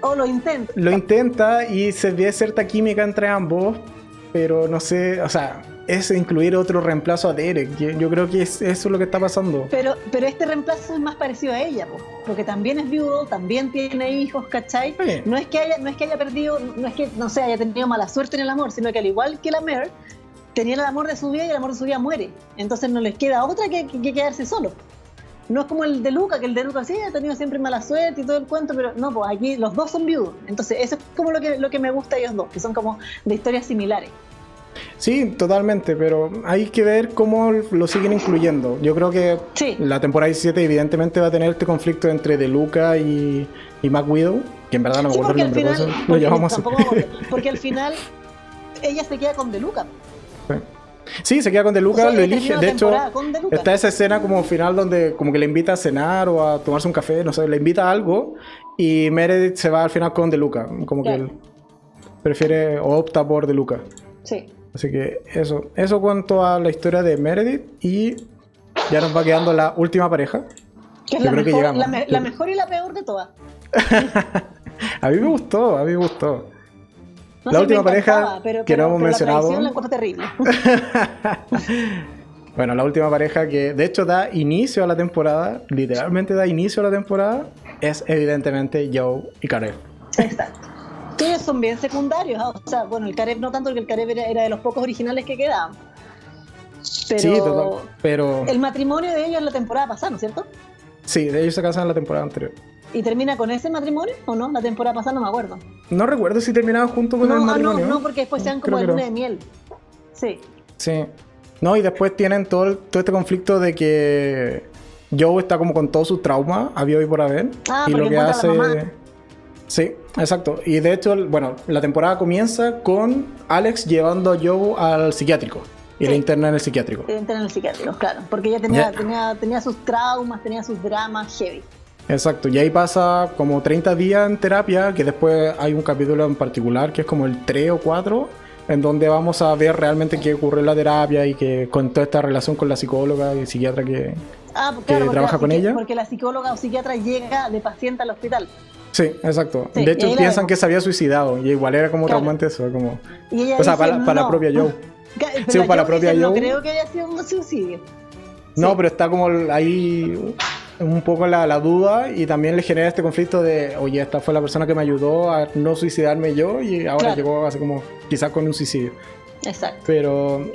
o lo intenta. Lo intenta y se ve cierta química entre ambos, pero no sé, o sea, es incluir otro reemplazo a Derek. Yo, creo que es, eso es lo que está pasando. Pero, pero este reemplazo es más parecido a ella, porque también es viudo, también tiene hijos, ¿cachai? No es que haya, no es que haya perdido, no es que, no sé, haya tenido mala suerte en el amor, sino que al igual que la Mer, tenía el amor de su vida y el amor de su vida muere. Entonces no les queda otra que, quedarse solo. No es como el de Luca, que el de Luca sí ha tenido siempre mala suerte y todo el cuento, pero no, pues aquí los dos son viudos. Entonces eso es como lo que, lo que me gusta a ellos dos, que son como de historias similares. Sí, totalmente, pero hay que ver cómo lo siguen incluyendo. Yo creo que la temporada 17 evidentemente va a tener este conflicto entre De Luca y, y Mac Widow, que en verdad no me acuerdo el nombre, final, lo llamamos Porque al final ella se queda con De Luca. Sí. se queda con De Luca, lo elige. De hecho, está esa escena como final donde como que le invita a cenar o a tomarse un café, no sé, le invita a algo y Meredith se va al final con De Luca, como que él prefiere o opta por De Luca. Sí. Así que eso, eso cuanto a la historia de Meredith y ya nos va quedando la última pareja. Que es la, mejor, la, mejor y la peor de todas. a mí me gustó, a mí me gustó. la última pareja que no hemos mencionado. La terrible. bueno, la última pareja que de hecho da inicio a la temporada, literalmente da inicio a la temporada, es evidentemente Joe y Karen. Exacto que ellos son bien secundarios. ¿ah? O sea, bueno, el Careb no tanto, porque el Careb era, de los pocos originales que quedaban. Pero, sí, total, pero... El matrimonio de ellos en la temporada pasada, ¿no es cierto? Sí, de ellos se casan en la temporada anterior. ¿Y termina con ese matrimonio o no? La temporada pasada no me acuerdo. No recuerdo si terminaban junto con el matrimonio. No, no, porque después sean como de luna de miel. Sí. Sí. No, y después tienen todo, todo este conflicto de que Joe está como con todo su trauma, había hoy por haber. Ah, y lo que hace. Sí, exacto. Y de hecho, bueno, la temporada comienza con Alex llevando a Joe al psiquiátrico. Y la interna en el psiquiátrico. La interna en el psiquiátrico, claro. Porque ella tenía, tenía, tenía sus traumas, tenía sus dramas heavy. Exacto, y ahí pasa como 30 días en terapia, que después hay un capítulo en particular que es como el 3 o 4, en donde vamos a ver realmente qué ocurre en la terapia y que con toda esta relación con la psicóloga y psiquiatra que, ah, trabaja con ella. Porque la psicóloga o psiquiatra llega de paciente al hospital. Sí, exacto. de hecho, piensan que se había suicidado y igual era como traumante eso. Como... o sea, para, la propia Joe. sí, para la propia Joe. No creo que haya sido un suicidio. No, pero está como ahí un poco la, la, duda y también le genera este conflicto de, oye, esta fue la persona que me ayudó a no suicidarme yo y ahora llegó así como quizás con un suicidio. Exacto. Pero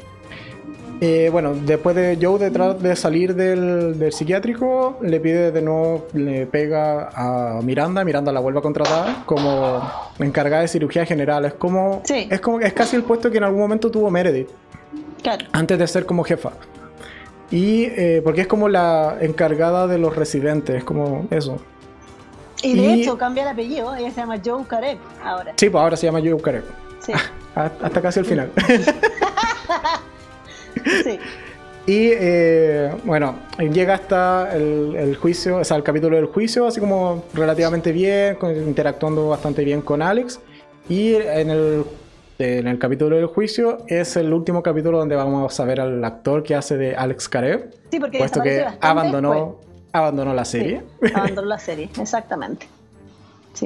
eh, bueno, después de Joe detrás de salir del, psiquiátrico, le pide de nuevo, le pega a Miranda, Miranda la vuelve a contratar como encargada de cirugía general. Es como, es como, es casi el puesto que en algún momento tuvo Meredith. Claro. Antes de ser como jefa. Y eh, porque es como la encargada de los residentes, es como eso. Y de hecho cambia el apellido, ella se llama Joe Karek ahora. Sí, pues ahora se llama Joe Karek. Sí. Hasta casi el final. Y eh, bueno, llega hasta el, juicio, o sea, el capítulo del juicio, así como relativamente bien, interactuando bastante bien con Alex. Y en el, en el capítulo del juicio es el último capítulo donde vamos a ver al actor que hace de Alex Karev. Sí, porque puesto que abandonó, abandonó la serie. abandonó la serie, exactamente.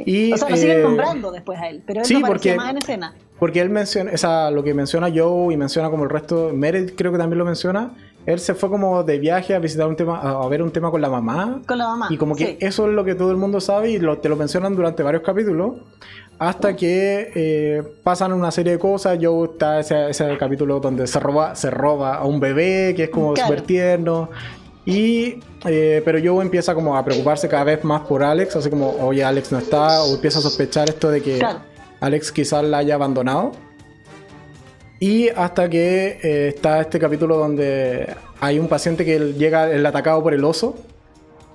Y, o sea, lo siguen eh, nombrando después a él, pero él sí, no porque, más en escena. Porque él menciona, esa, lo que menciona Joe y menciona como el resto, Meredith creo que también lo menciona. Él se fue como de viaje a visitar un tema, a ver un tema con la mamá. Con la mamá. Y como que eso es lo que todo el mundo sabe y te lo mencionan durante varios capítulos. Hasta que eh, pasan una serie de cosas. Joe está ese, ese capítulo donde se roba, se roba a un bebé que es como súper tierno. Y, eh, pero Joe empieza como a preocuparse cada vez más por Alex, así como, oye, Alex no está, o empieza a sospechar esto de que Alex quizás la haya abandonado. Y hasta que eh, está este capítulo donde hay un paciente que llega el atacado por el oso.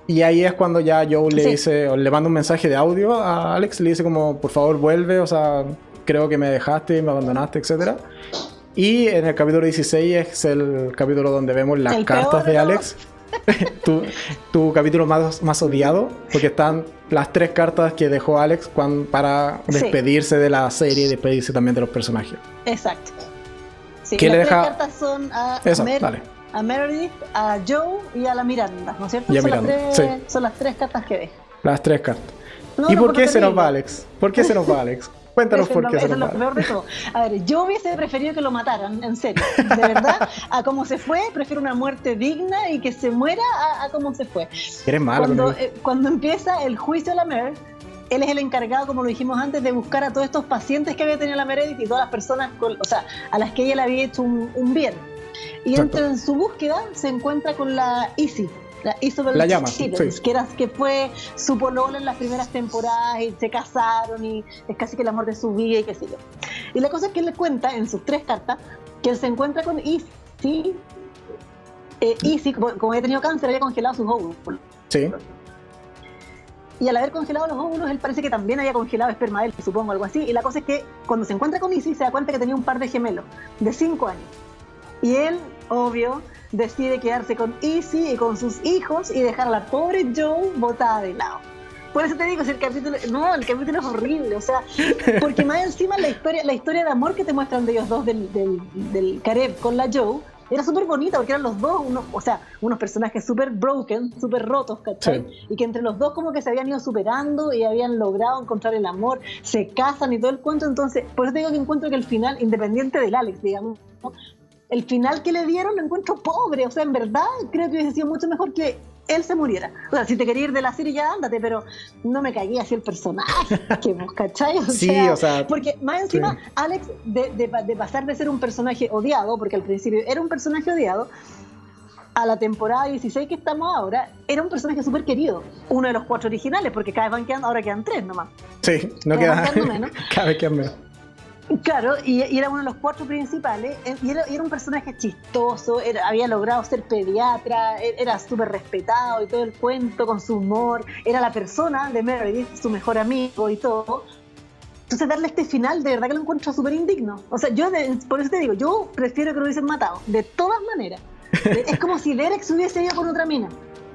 Y ahí es cuando ya Joe le dice, o le manda un mensaje de audio a Alex, le dice como, por favor vuelve, o sea, creo que me dejaste, me abandonaste, etc. Y en el capítulo 16 es el capítulo donde vemos las cartas de Alex. tu, capítulo más, más odiado, porque están las tres cartas que dejó Alex para despedirse de la serie y despedirse también de los personajes. Exacto. Sí, las tres cartas son a, a, Meredith, a Joe y a la Miranda, ¿no es cierto? son, Las tres, son las tres cartas que deja. Las tres cartas. ¿Y por qué se nos va Alex? ¿Por qué se nos va Alex? Cuéntanos por qué. Eso es lo peor de todo. A ver, yo hubiese preferido que lo mataran, en serio. De verdad, a cómo se fue, prefiero una muerte digna y que se muera a, cómo se fue. Eres malo. Cuando, eh, cuando empieza el juicio de la Mer, él es el encargado, como lo dijimos antes, de buscar a todos estos pacientes que había tenido la Meredith y todas las personas, o sea, a las que ella le había hecho un, bien. Y entra en su búsqueda, se encuentra con la Easy, la Isabel la llama, que, era, que fue su polola en las primeras temporadas y se casaron y es casi que el amor de su vida y qué sé yo. Y la cosa es que él le cuenta en sus tres cartas que él se encuentra con Easy, eh, Easy como, como, había tenido cáncer, había congelado sus óvulos. Sí. Y al haber congelado los óvulos, él parece que también había congelado esperma de él, supongo, algo así. Y la cosa es que cuando se encuentra con Easy se da cuenta que tenía un par de gemelos de cinco años. Y él, obvio, decide quedarse con Easy y con sus hijos y dejar a la pobre Joe botada de lado. Por eso te digo, si el capítulo, no, el capítulo es horrible, o sea, porque más encima la historia, la historia de amor que te muestran de ellos dos del, del, del Caleb con la Joe era súper bonita porque eran los dos, unos, o sea, unos personajes súper broken, súper rotos, ¿cachai? Y que entre los dos como que se habían ido superando y habían logrado encontrar el amor, se casan y todo el cuento, entonces, por eso te digo que encuentro que el final, independiente del Alex, digamos, el final que le dieron lo encuentro pobre. O sea, en verdad creo que hubiese sido mucho mejor que él se muriera. O sea, si te quería ir de la serie ya ándate, pero no me caía así el personaje, que vos, ¿cachai? O sí, sea, o sea. Porque más encima, Alex, de, de, pasar de ser un personaje odiado, porque al principio era un personaje odiado, a la temporada 16 que estamos ahora, era un personaje súper querido. Uno de los cuatro originales, porque cada vez van quedando, ahora quedan tres nomás. Sí, no quedan. cada vez quedan menos. Claro, y, era uno de los cuatro principales, eh, y era, un personaje chistoso, había logrado ser pediatra, e, era súper respetado y todo el cuento con su humor, era la persona de Meredith, su mejor amigo y todo. Entonces darle este final de verdad que lo encuentro súper indigno. O sea, yo por eso te digo, yo prefiero que lo hubiesen matado, de todas maneras. es como si Derek se hubiese ido con otra mina.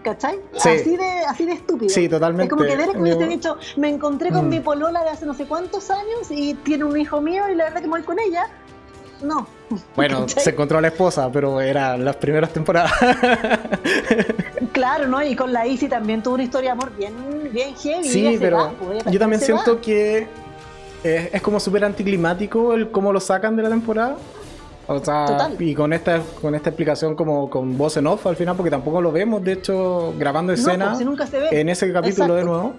¿Cachai? Así, de, así de estúpido. Sí, totalmente. Es como que Derek hubiese dicho, me encontré con mm. mi polola de hace no sé cuántos años y tiene un hijo mío y la verdad que me voy con ella. No. Bueno, se encontró a la esposa, pero era las primeras temporadas. claro, ¿no? Y con la Izzy también tuvo una historia de amor bien, bien heavy. Sí, pero pues, yo también siento que es, es como súper anticlimático el cómo lo sacan de la temporada. O sea, y con esta, con esta explicación como con voz en off al final, porque tampoco lo vemos, de hecho, grabando escena pues, en ese capítulo de nuevo.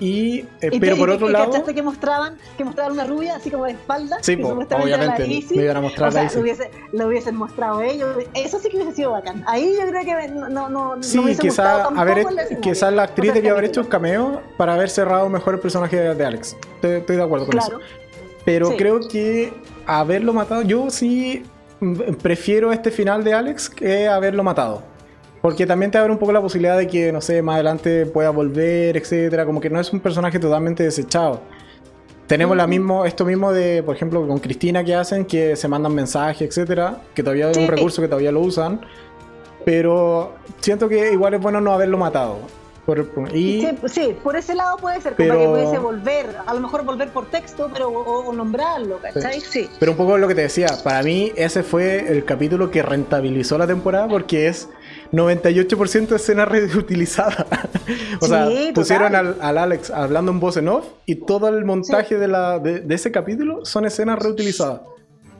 Y, eh, pero por otro lado. que mostraban, que mostraban una rubia así como de espalda? Sí, pues, obviamente. me iban a mostrar o sea, lo, hubiese, lo, hubiesen mostrado ellos. Eso sí que hubiese sido bacán. Ahí yo creo que no, no, sí, no quizá, quizás la actriz debía haber hecho un cameo para haber cerrado mejor el personaje de Alex. Estoy, estoy de acuerdo con eso. Pero creo que haberlo matado, yo sí prefiero este final de Alex que haberlo matado. Porque también te abre un poco la posibilidad de que, no sé, más adelante pueda volver, etcétera. Como que no es un personaje totalmente desechado. Tenemos la mismo, esto mismo de, por ejemplo, con Cristina que hacen, que se mandan mensajes, etcétera, que todavía es un recurso que todavía lo usan. Pero siento que igual es bueno no haberlo matado. Y, sí, por ese lado puede ser, como que pudiese volver, a lo mejor volver por texto, pero o, nombrarlo, ¿cachai? Sí. Pero un poco lo que te decía, para mí ese fue el capítulo que rentabilizó la temporada porque es 98% de escena reutilizada. o sea, pusieron al, Alex hablando en voz en off y todo el montaje de, la, de, ese capítulo son escenas reutilizadas.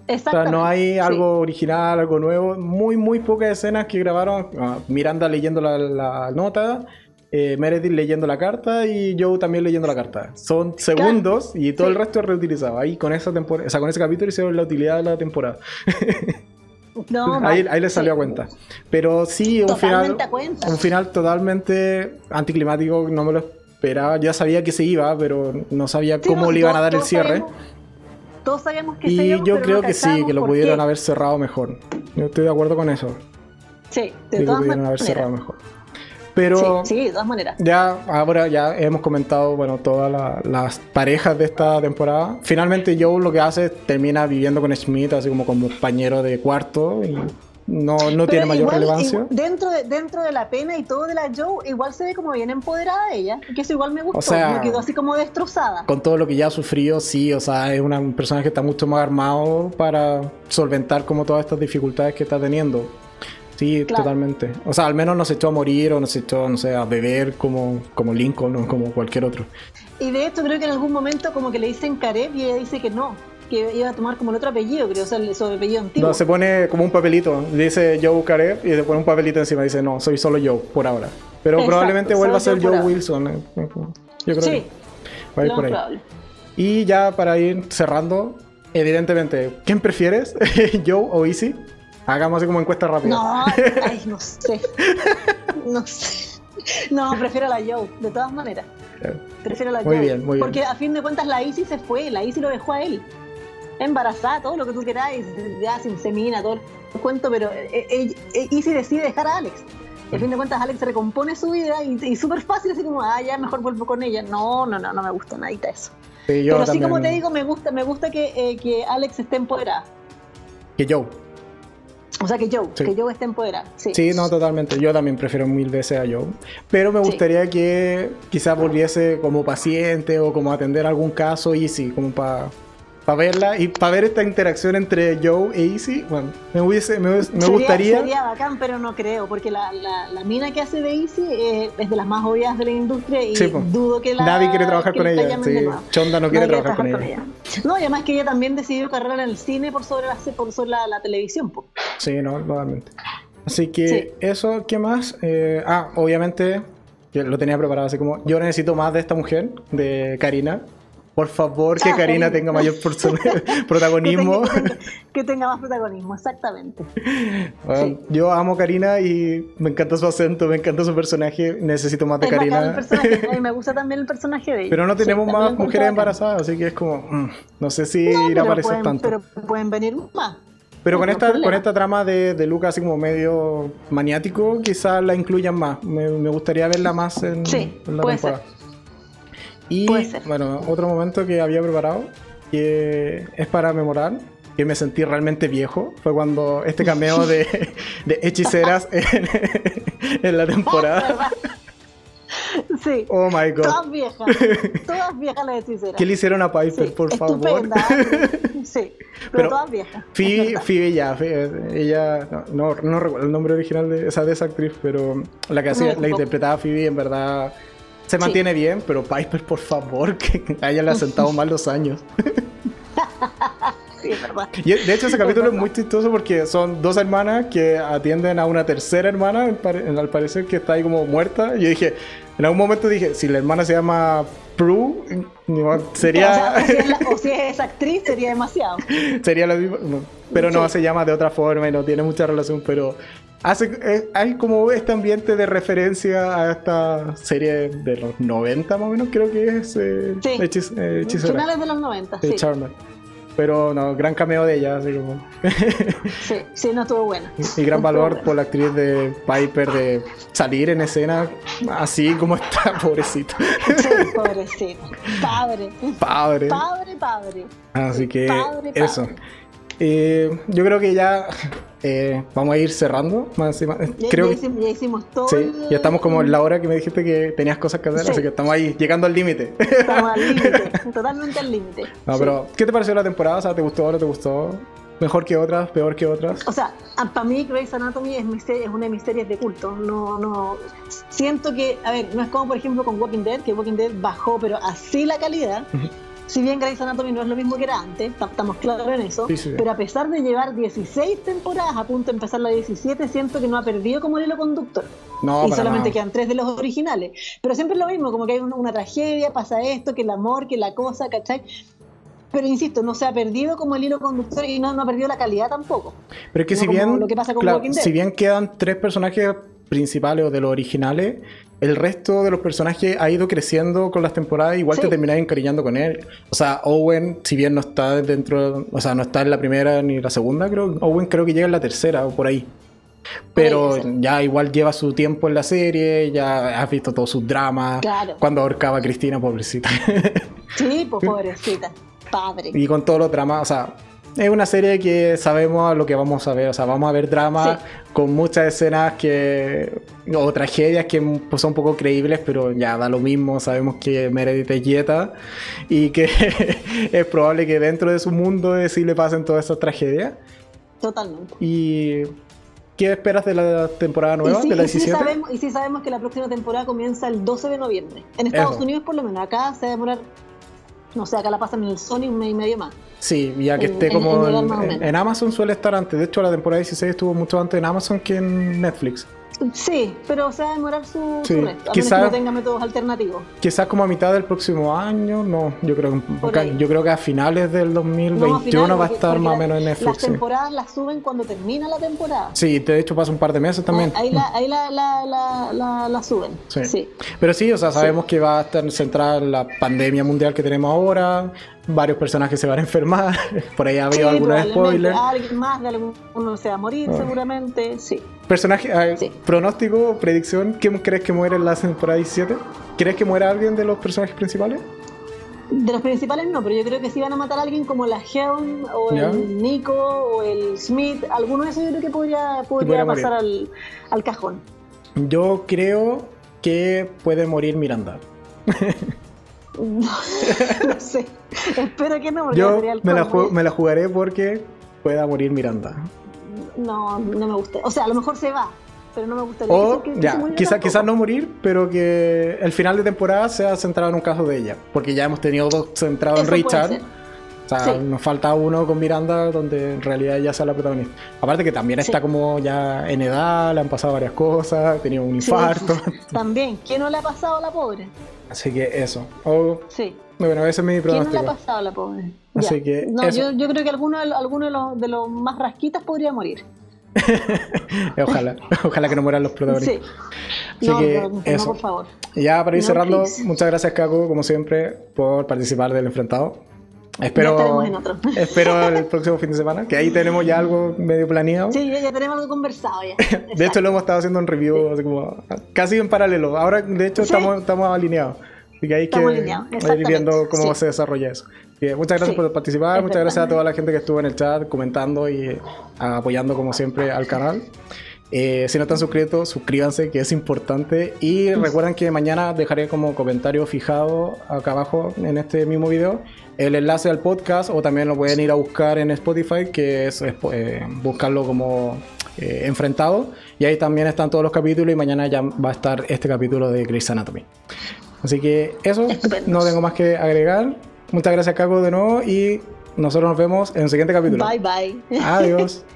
O sea, no hay algo original, algo nuevo. Muy, muy pocas escenas que grabaron. Ah, Miranda leyendo la, nota, eh, Meredith leyendo la carta y Joe también leyendo la carta. Son segundos y todo el resto es reutilizado. Ahí con esa temporada, o sea, con ese capítulo hicieron la utilidad de la temporada. ahí, ahí le salió a cuenta. Pero sí, un final, un final totalmente anticlimático, no me lo esperaba. Ya sabía que se iba, pero no sabía cómo le iban a dar el cierre. todos sabíamos que y se iba, yo creo que sí, que lo pudieron haber cerrado mejor. Yo estoy de acuerdo con eso. Sí, de que todas pudieron haber cerrado mejor. Pero sí, de todas maneras. Ya, ahora ya hemos comentado, bueno, todas las parejas de esta temporada. Finalmente Joe lo que hace es termina viviendo con Schmidt, así como compañero de cuarto y no, no tiene mayor relevancia. dentro, de, dentro de la pena y todo de la Joe, igual se ve como bien empoderada ella, que eso igual me gustó, o sea, me quedó así como destrozada. Con todo lo que ya ha sufrido, sí, o sea, es una persona que está mucho más armado para solventar como todas estas dificultades que está teniendo. Sí, totalmente. O sea, al menos no se echó a morir o no se echó, no sé, a beber como, como Lincoln o como cualquier otro. Y de hecho creo que en algún momento como que le dicen Karev y ella dice que no, que iba a tomar como el otro apellido, creo, o sea, el apellido antiguo. No, se pone como un papelito, dice Joe Karev y se pone un papelito encima, dice no, soy solo Joe por ahora. Pero probablemente vuelva a ser Joe Wilson. Eh, yo creo sí, que va a ir por ahí. Y ya para ir cerrando, evidentemente, ¿quién prefieres? ¿Joe o Easy? Hagamos así como encuesta rápida. No, ay, no sé. No sé. No, prefiero la Joe, de todas maneras. Prefiero la muy Bien, muy porque a fin de cuentas la Easy se fue, la Easy lo dejó a él. Embarazada, todo lo que tú queráis, ya sin semina, todo el cuento, pero eh, eh, eh, Easy decide dejar a Alex. A fin de cuentas Alex recompone su vida y, súper fácil, así como, ah, ya mejor vuelvo con ella. No, no, no, no me gusta nadita eso. pero sí, como te digo, me gusta, me gusta que, que Alex esté empoderada. Que Joe. O sea, que Joe, que Joe esté empoderado. Sí. sí, no, totalmente. Yo también prefiero mil veces a Joe. Pero me gustaría que quizás volviese como paciente o como atender algún caso y sí, como para para verla y para ver esta interacción entre Joe e Easy, bueno, me, hubiese, me, gustaría. Sería bacán, pero no creo, porque la, la, mina que hace de Easy eh, es de las más obvias de la industria y dudo que la. Nadie quiere trabajar con ella. Chonda no quiere trabajar, con, ella. No, y además que ella también decidió carrera en el cine por sobre la, por sobre la, televisión. Sí, no, totalmente. Así que eso, ¿qué más? Eh, ah, obviamente, yo lo tenía preparado así como, yo necesito más de esta mujer, de Karina. Por favor, que Karina tenga mayor protagonismo. Que tenga, más protagonismo, exactamente. Yo amo a Karina y me encanta su acento, me encanta su personaje. Necesito más de Karina. me gusta también el personaje de ella. Pero no tenemos más mujeres embarazadas, así que es como. Mm, no sé si irá a aparecer tanto. Pero pueden venir más. Pero con esta, con esta trama de, de Lucas así como medio maniático, quizás la incluyan más. Me, gustaría verla más en, en la temporada. Y bueno, otro momento que había preparado, que es para memorar, que me sentí realmente viejo, fue cuando este cameo de, de hechiceras en, la temporada. Sí. Oh my god. Todas viejas. Todas viejas las hechiceras. ¿Qué le hicieron a Piper, por favor? Sí. Pero, todas viejas. Phoebe, ya, ella, no, no, recuerdo el nombre original de esa, de esa actriz, pero la que hacía, la interpretaba Phoebe en verdad se mantiene bien, pero Piper, por favor, que haya le ha sentado mal los años. sí, es verdad. Y de hecho, ese capítulo es, muy chistoso porque son dos hermanas que atienden a una tercera hermana, al parecer que está ahí como muerta. Y yo dije, en algún momento dije, si la hermana se llama Prue, sería. O, si es actriz, sería demasiado. sería lo mismo. pero no, se llama de otra forma y no tiene mucha relación, pero hace, eh, hay como este ambiente de referencia a esta serie de los 90 más o menos, creo que es eh, eh Finales de los 90, sí. Charmer. Pero no, gran cameo de ella, así como. sí, sí, no estuvo buena. Y gran valor por la actriz de Piper de salir en escena así como está, pobrecita. sí, pobrecita. Padre. Padre. Padre, padre. Así que eso. Eh, yo creo que ya eh, vamos a ir cerrando. Más ya, creo ya, hicimos, todo. Sí, ya estamos como en la hora que me dijiste que tenías cosas que hacer, así que estamos ahí, llegando al límite. Estamos al límite, totalmente al límite. No, pero ¿qué te pareció la temporada? O sea, ¿te gustó o no te gustó? mejor que otras, peor que otras. O sea, para mí Grey's Anatomy es, es una de mis series de culto. No, no. Siento que, a ver, no es como por ejemplo con Walking Dead, que Walking Dead bajó, pero así la calidad. Si bien Grey's Anatomy no es lo mismo que era antes, estamos claros en eso, pero a pesar de llevar 16 temporadas a punto de empezar la 17, siento que no ha perdido como el hilo conductor. No, y solamente quedan tres de los originales. Pero siempre es lo mismo, como que hay una, tragedia, pasa esto, que el amor, que la cosa, ¿cachai? pero insisto, no se ha perdido como el hilo conductor y no, no ha perdido la calidad tampoco. Pero es que si bien, si bien quedan tres personajes principales o de los originales, el resto de los personajes ha ido creciendo con las temporadas, igual te terminás encariñando con él. O sea, Owen, si bien no está dentro, o sea, no está en la primera ni la segunda, creo, Owen creo que llega en la tercera o por ahí. Pero ya igual lleva su tiempo en la serie, ya has visto todos sus dramas. Cuando ahorcaba a Cristina, pobrecita. Sí, pues pobrecita. Padre. Y con todos los dramas, o sea, es una serie que sabemos lo que vamos a ver. O sea, vamos a ver dramas con muchas escenas que. o tragedias que pues, son poco creíbles, pero ya da lo mismo. Sabemos que Meredith es Yeta y que es probable que dentro de su mundo sí le pasen todas esas tragedias. Totalmente. Y. ¿Qué esperas de la temporada nueva, de la 17? Y sí, sabemos, y sí sabemos que la próxima temporada comienza el 12 de noviembre. En Estados Unidos, por lo menos. Acá se va a demorar no sé, acá la pasan en el Sony un mes y medio más. Sí, ya que esté como en, Amazon suele estar antes. De hecho, la temporada 16 estuvo mucho antes en Amazon que en Netflix. Sí, pero se va a demorar su, sí. resto, a menos que no tenga métodos alternativos. Quizás como a mitad del próximo año, no, yo creo, que, yo creo que a finales del 2021 va a estar más o menos en Netflix. Las temporadas las suben cuando termina la temporada. Sí, de hecho pasa un par de meses también. Ahí la, ahí la, la, la, suben. Sí. Pero sí, o sea, sabemos que va a estar centrada en la pandemia mundial que tenemos ahora, varios personajes se van a enfermar, por ahí ha habido algunos spoilers. Alguien más de alguno se va a morir ah. seguramente, sí. Personaje, ah, pronóstico, predicción, ¿quién crees que muere en la temporada 17? ¿Crees que muera alguien de los personajes principales? De los principales no, pero yo creo que sí van a matar a alguien como la Helm o el Nico o el Smith. Alguno de esos yo creo que podría, podría pasar al, al cajón. Yo creo que puede morir Miranda. No, sé. Espero que no. Yo me la, me la, jugaré porque pueda morir Miranda. No, no me gusta. O sea, a lo mejor se va, pero no me gustaría o, que, ya, quizás quizá no morir, pero que el final de temporada sea centrado en un caso de ella. Porque ya hemos tenido dos centrados en Richard. O sea, nos falta uno con Miranda donde en realidad ella sea la protagonista. Aparte que también está como ya en edad, le han pasado varias cosas, ha tenido un infarto. también, ¿quién no le ha pasado a la pobre? Así que eso. sí. Bueno, ese es mi pronóstico. ¿Quién no le ha pasado la pobre? Así que no, Yo, yo, creo que alguno, alguno de, los, de los más rasquitas podría morir. ojalá, ojalá que no mueran los protagonistas. Sí. Así que eso. por favor. Ya para ir cerrando, muchas gracias Caco, como siempre, por participar del enfrentado. Espero, espero el próximo fin de semana, que ahí tenemos ya algo medio planeado. Sí, ya tenemos algo conversado ya. de hecho, lo hemos estado haciendo en review como, casi en paralelo. Ahora, de hecho, estamos, estamos alineados. Así que hay que ir viendo cómo se desarrolla eso. muchas gracias por participar, muchas gracias a toda la gente que estuvo en el chat comentando y apoyando como siempre al canal. Eh, si no están suscritos, suscríbanse, que es importante. Y recuerden que mañana dejaré como comentario fijado acá abajo en este mismo video el enlace al podcast o también lo pueden ir a buscar en Spotify, que es eh, buscarlo como eh, enfrentado. Y ahí también están todos los capítulos y mañana ya va a estar este capítulo de Grey's Anatomy. Así que eso, no tengo más que agregar. Muchas gracias, Caco, de nuevo y nosotros nos vemos en el siguiente capítulo. Bye, bye. Adiós.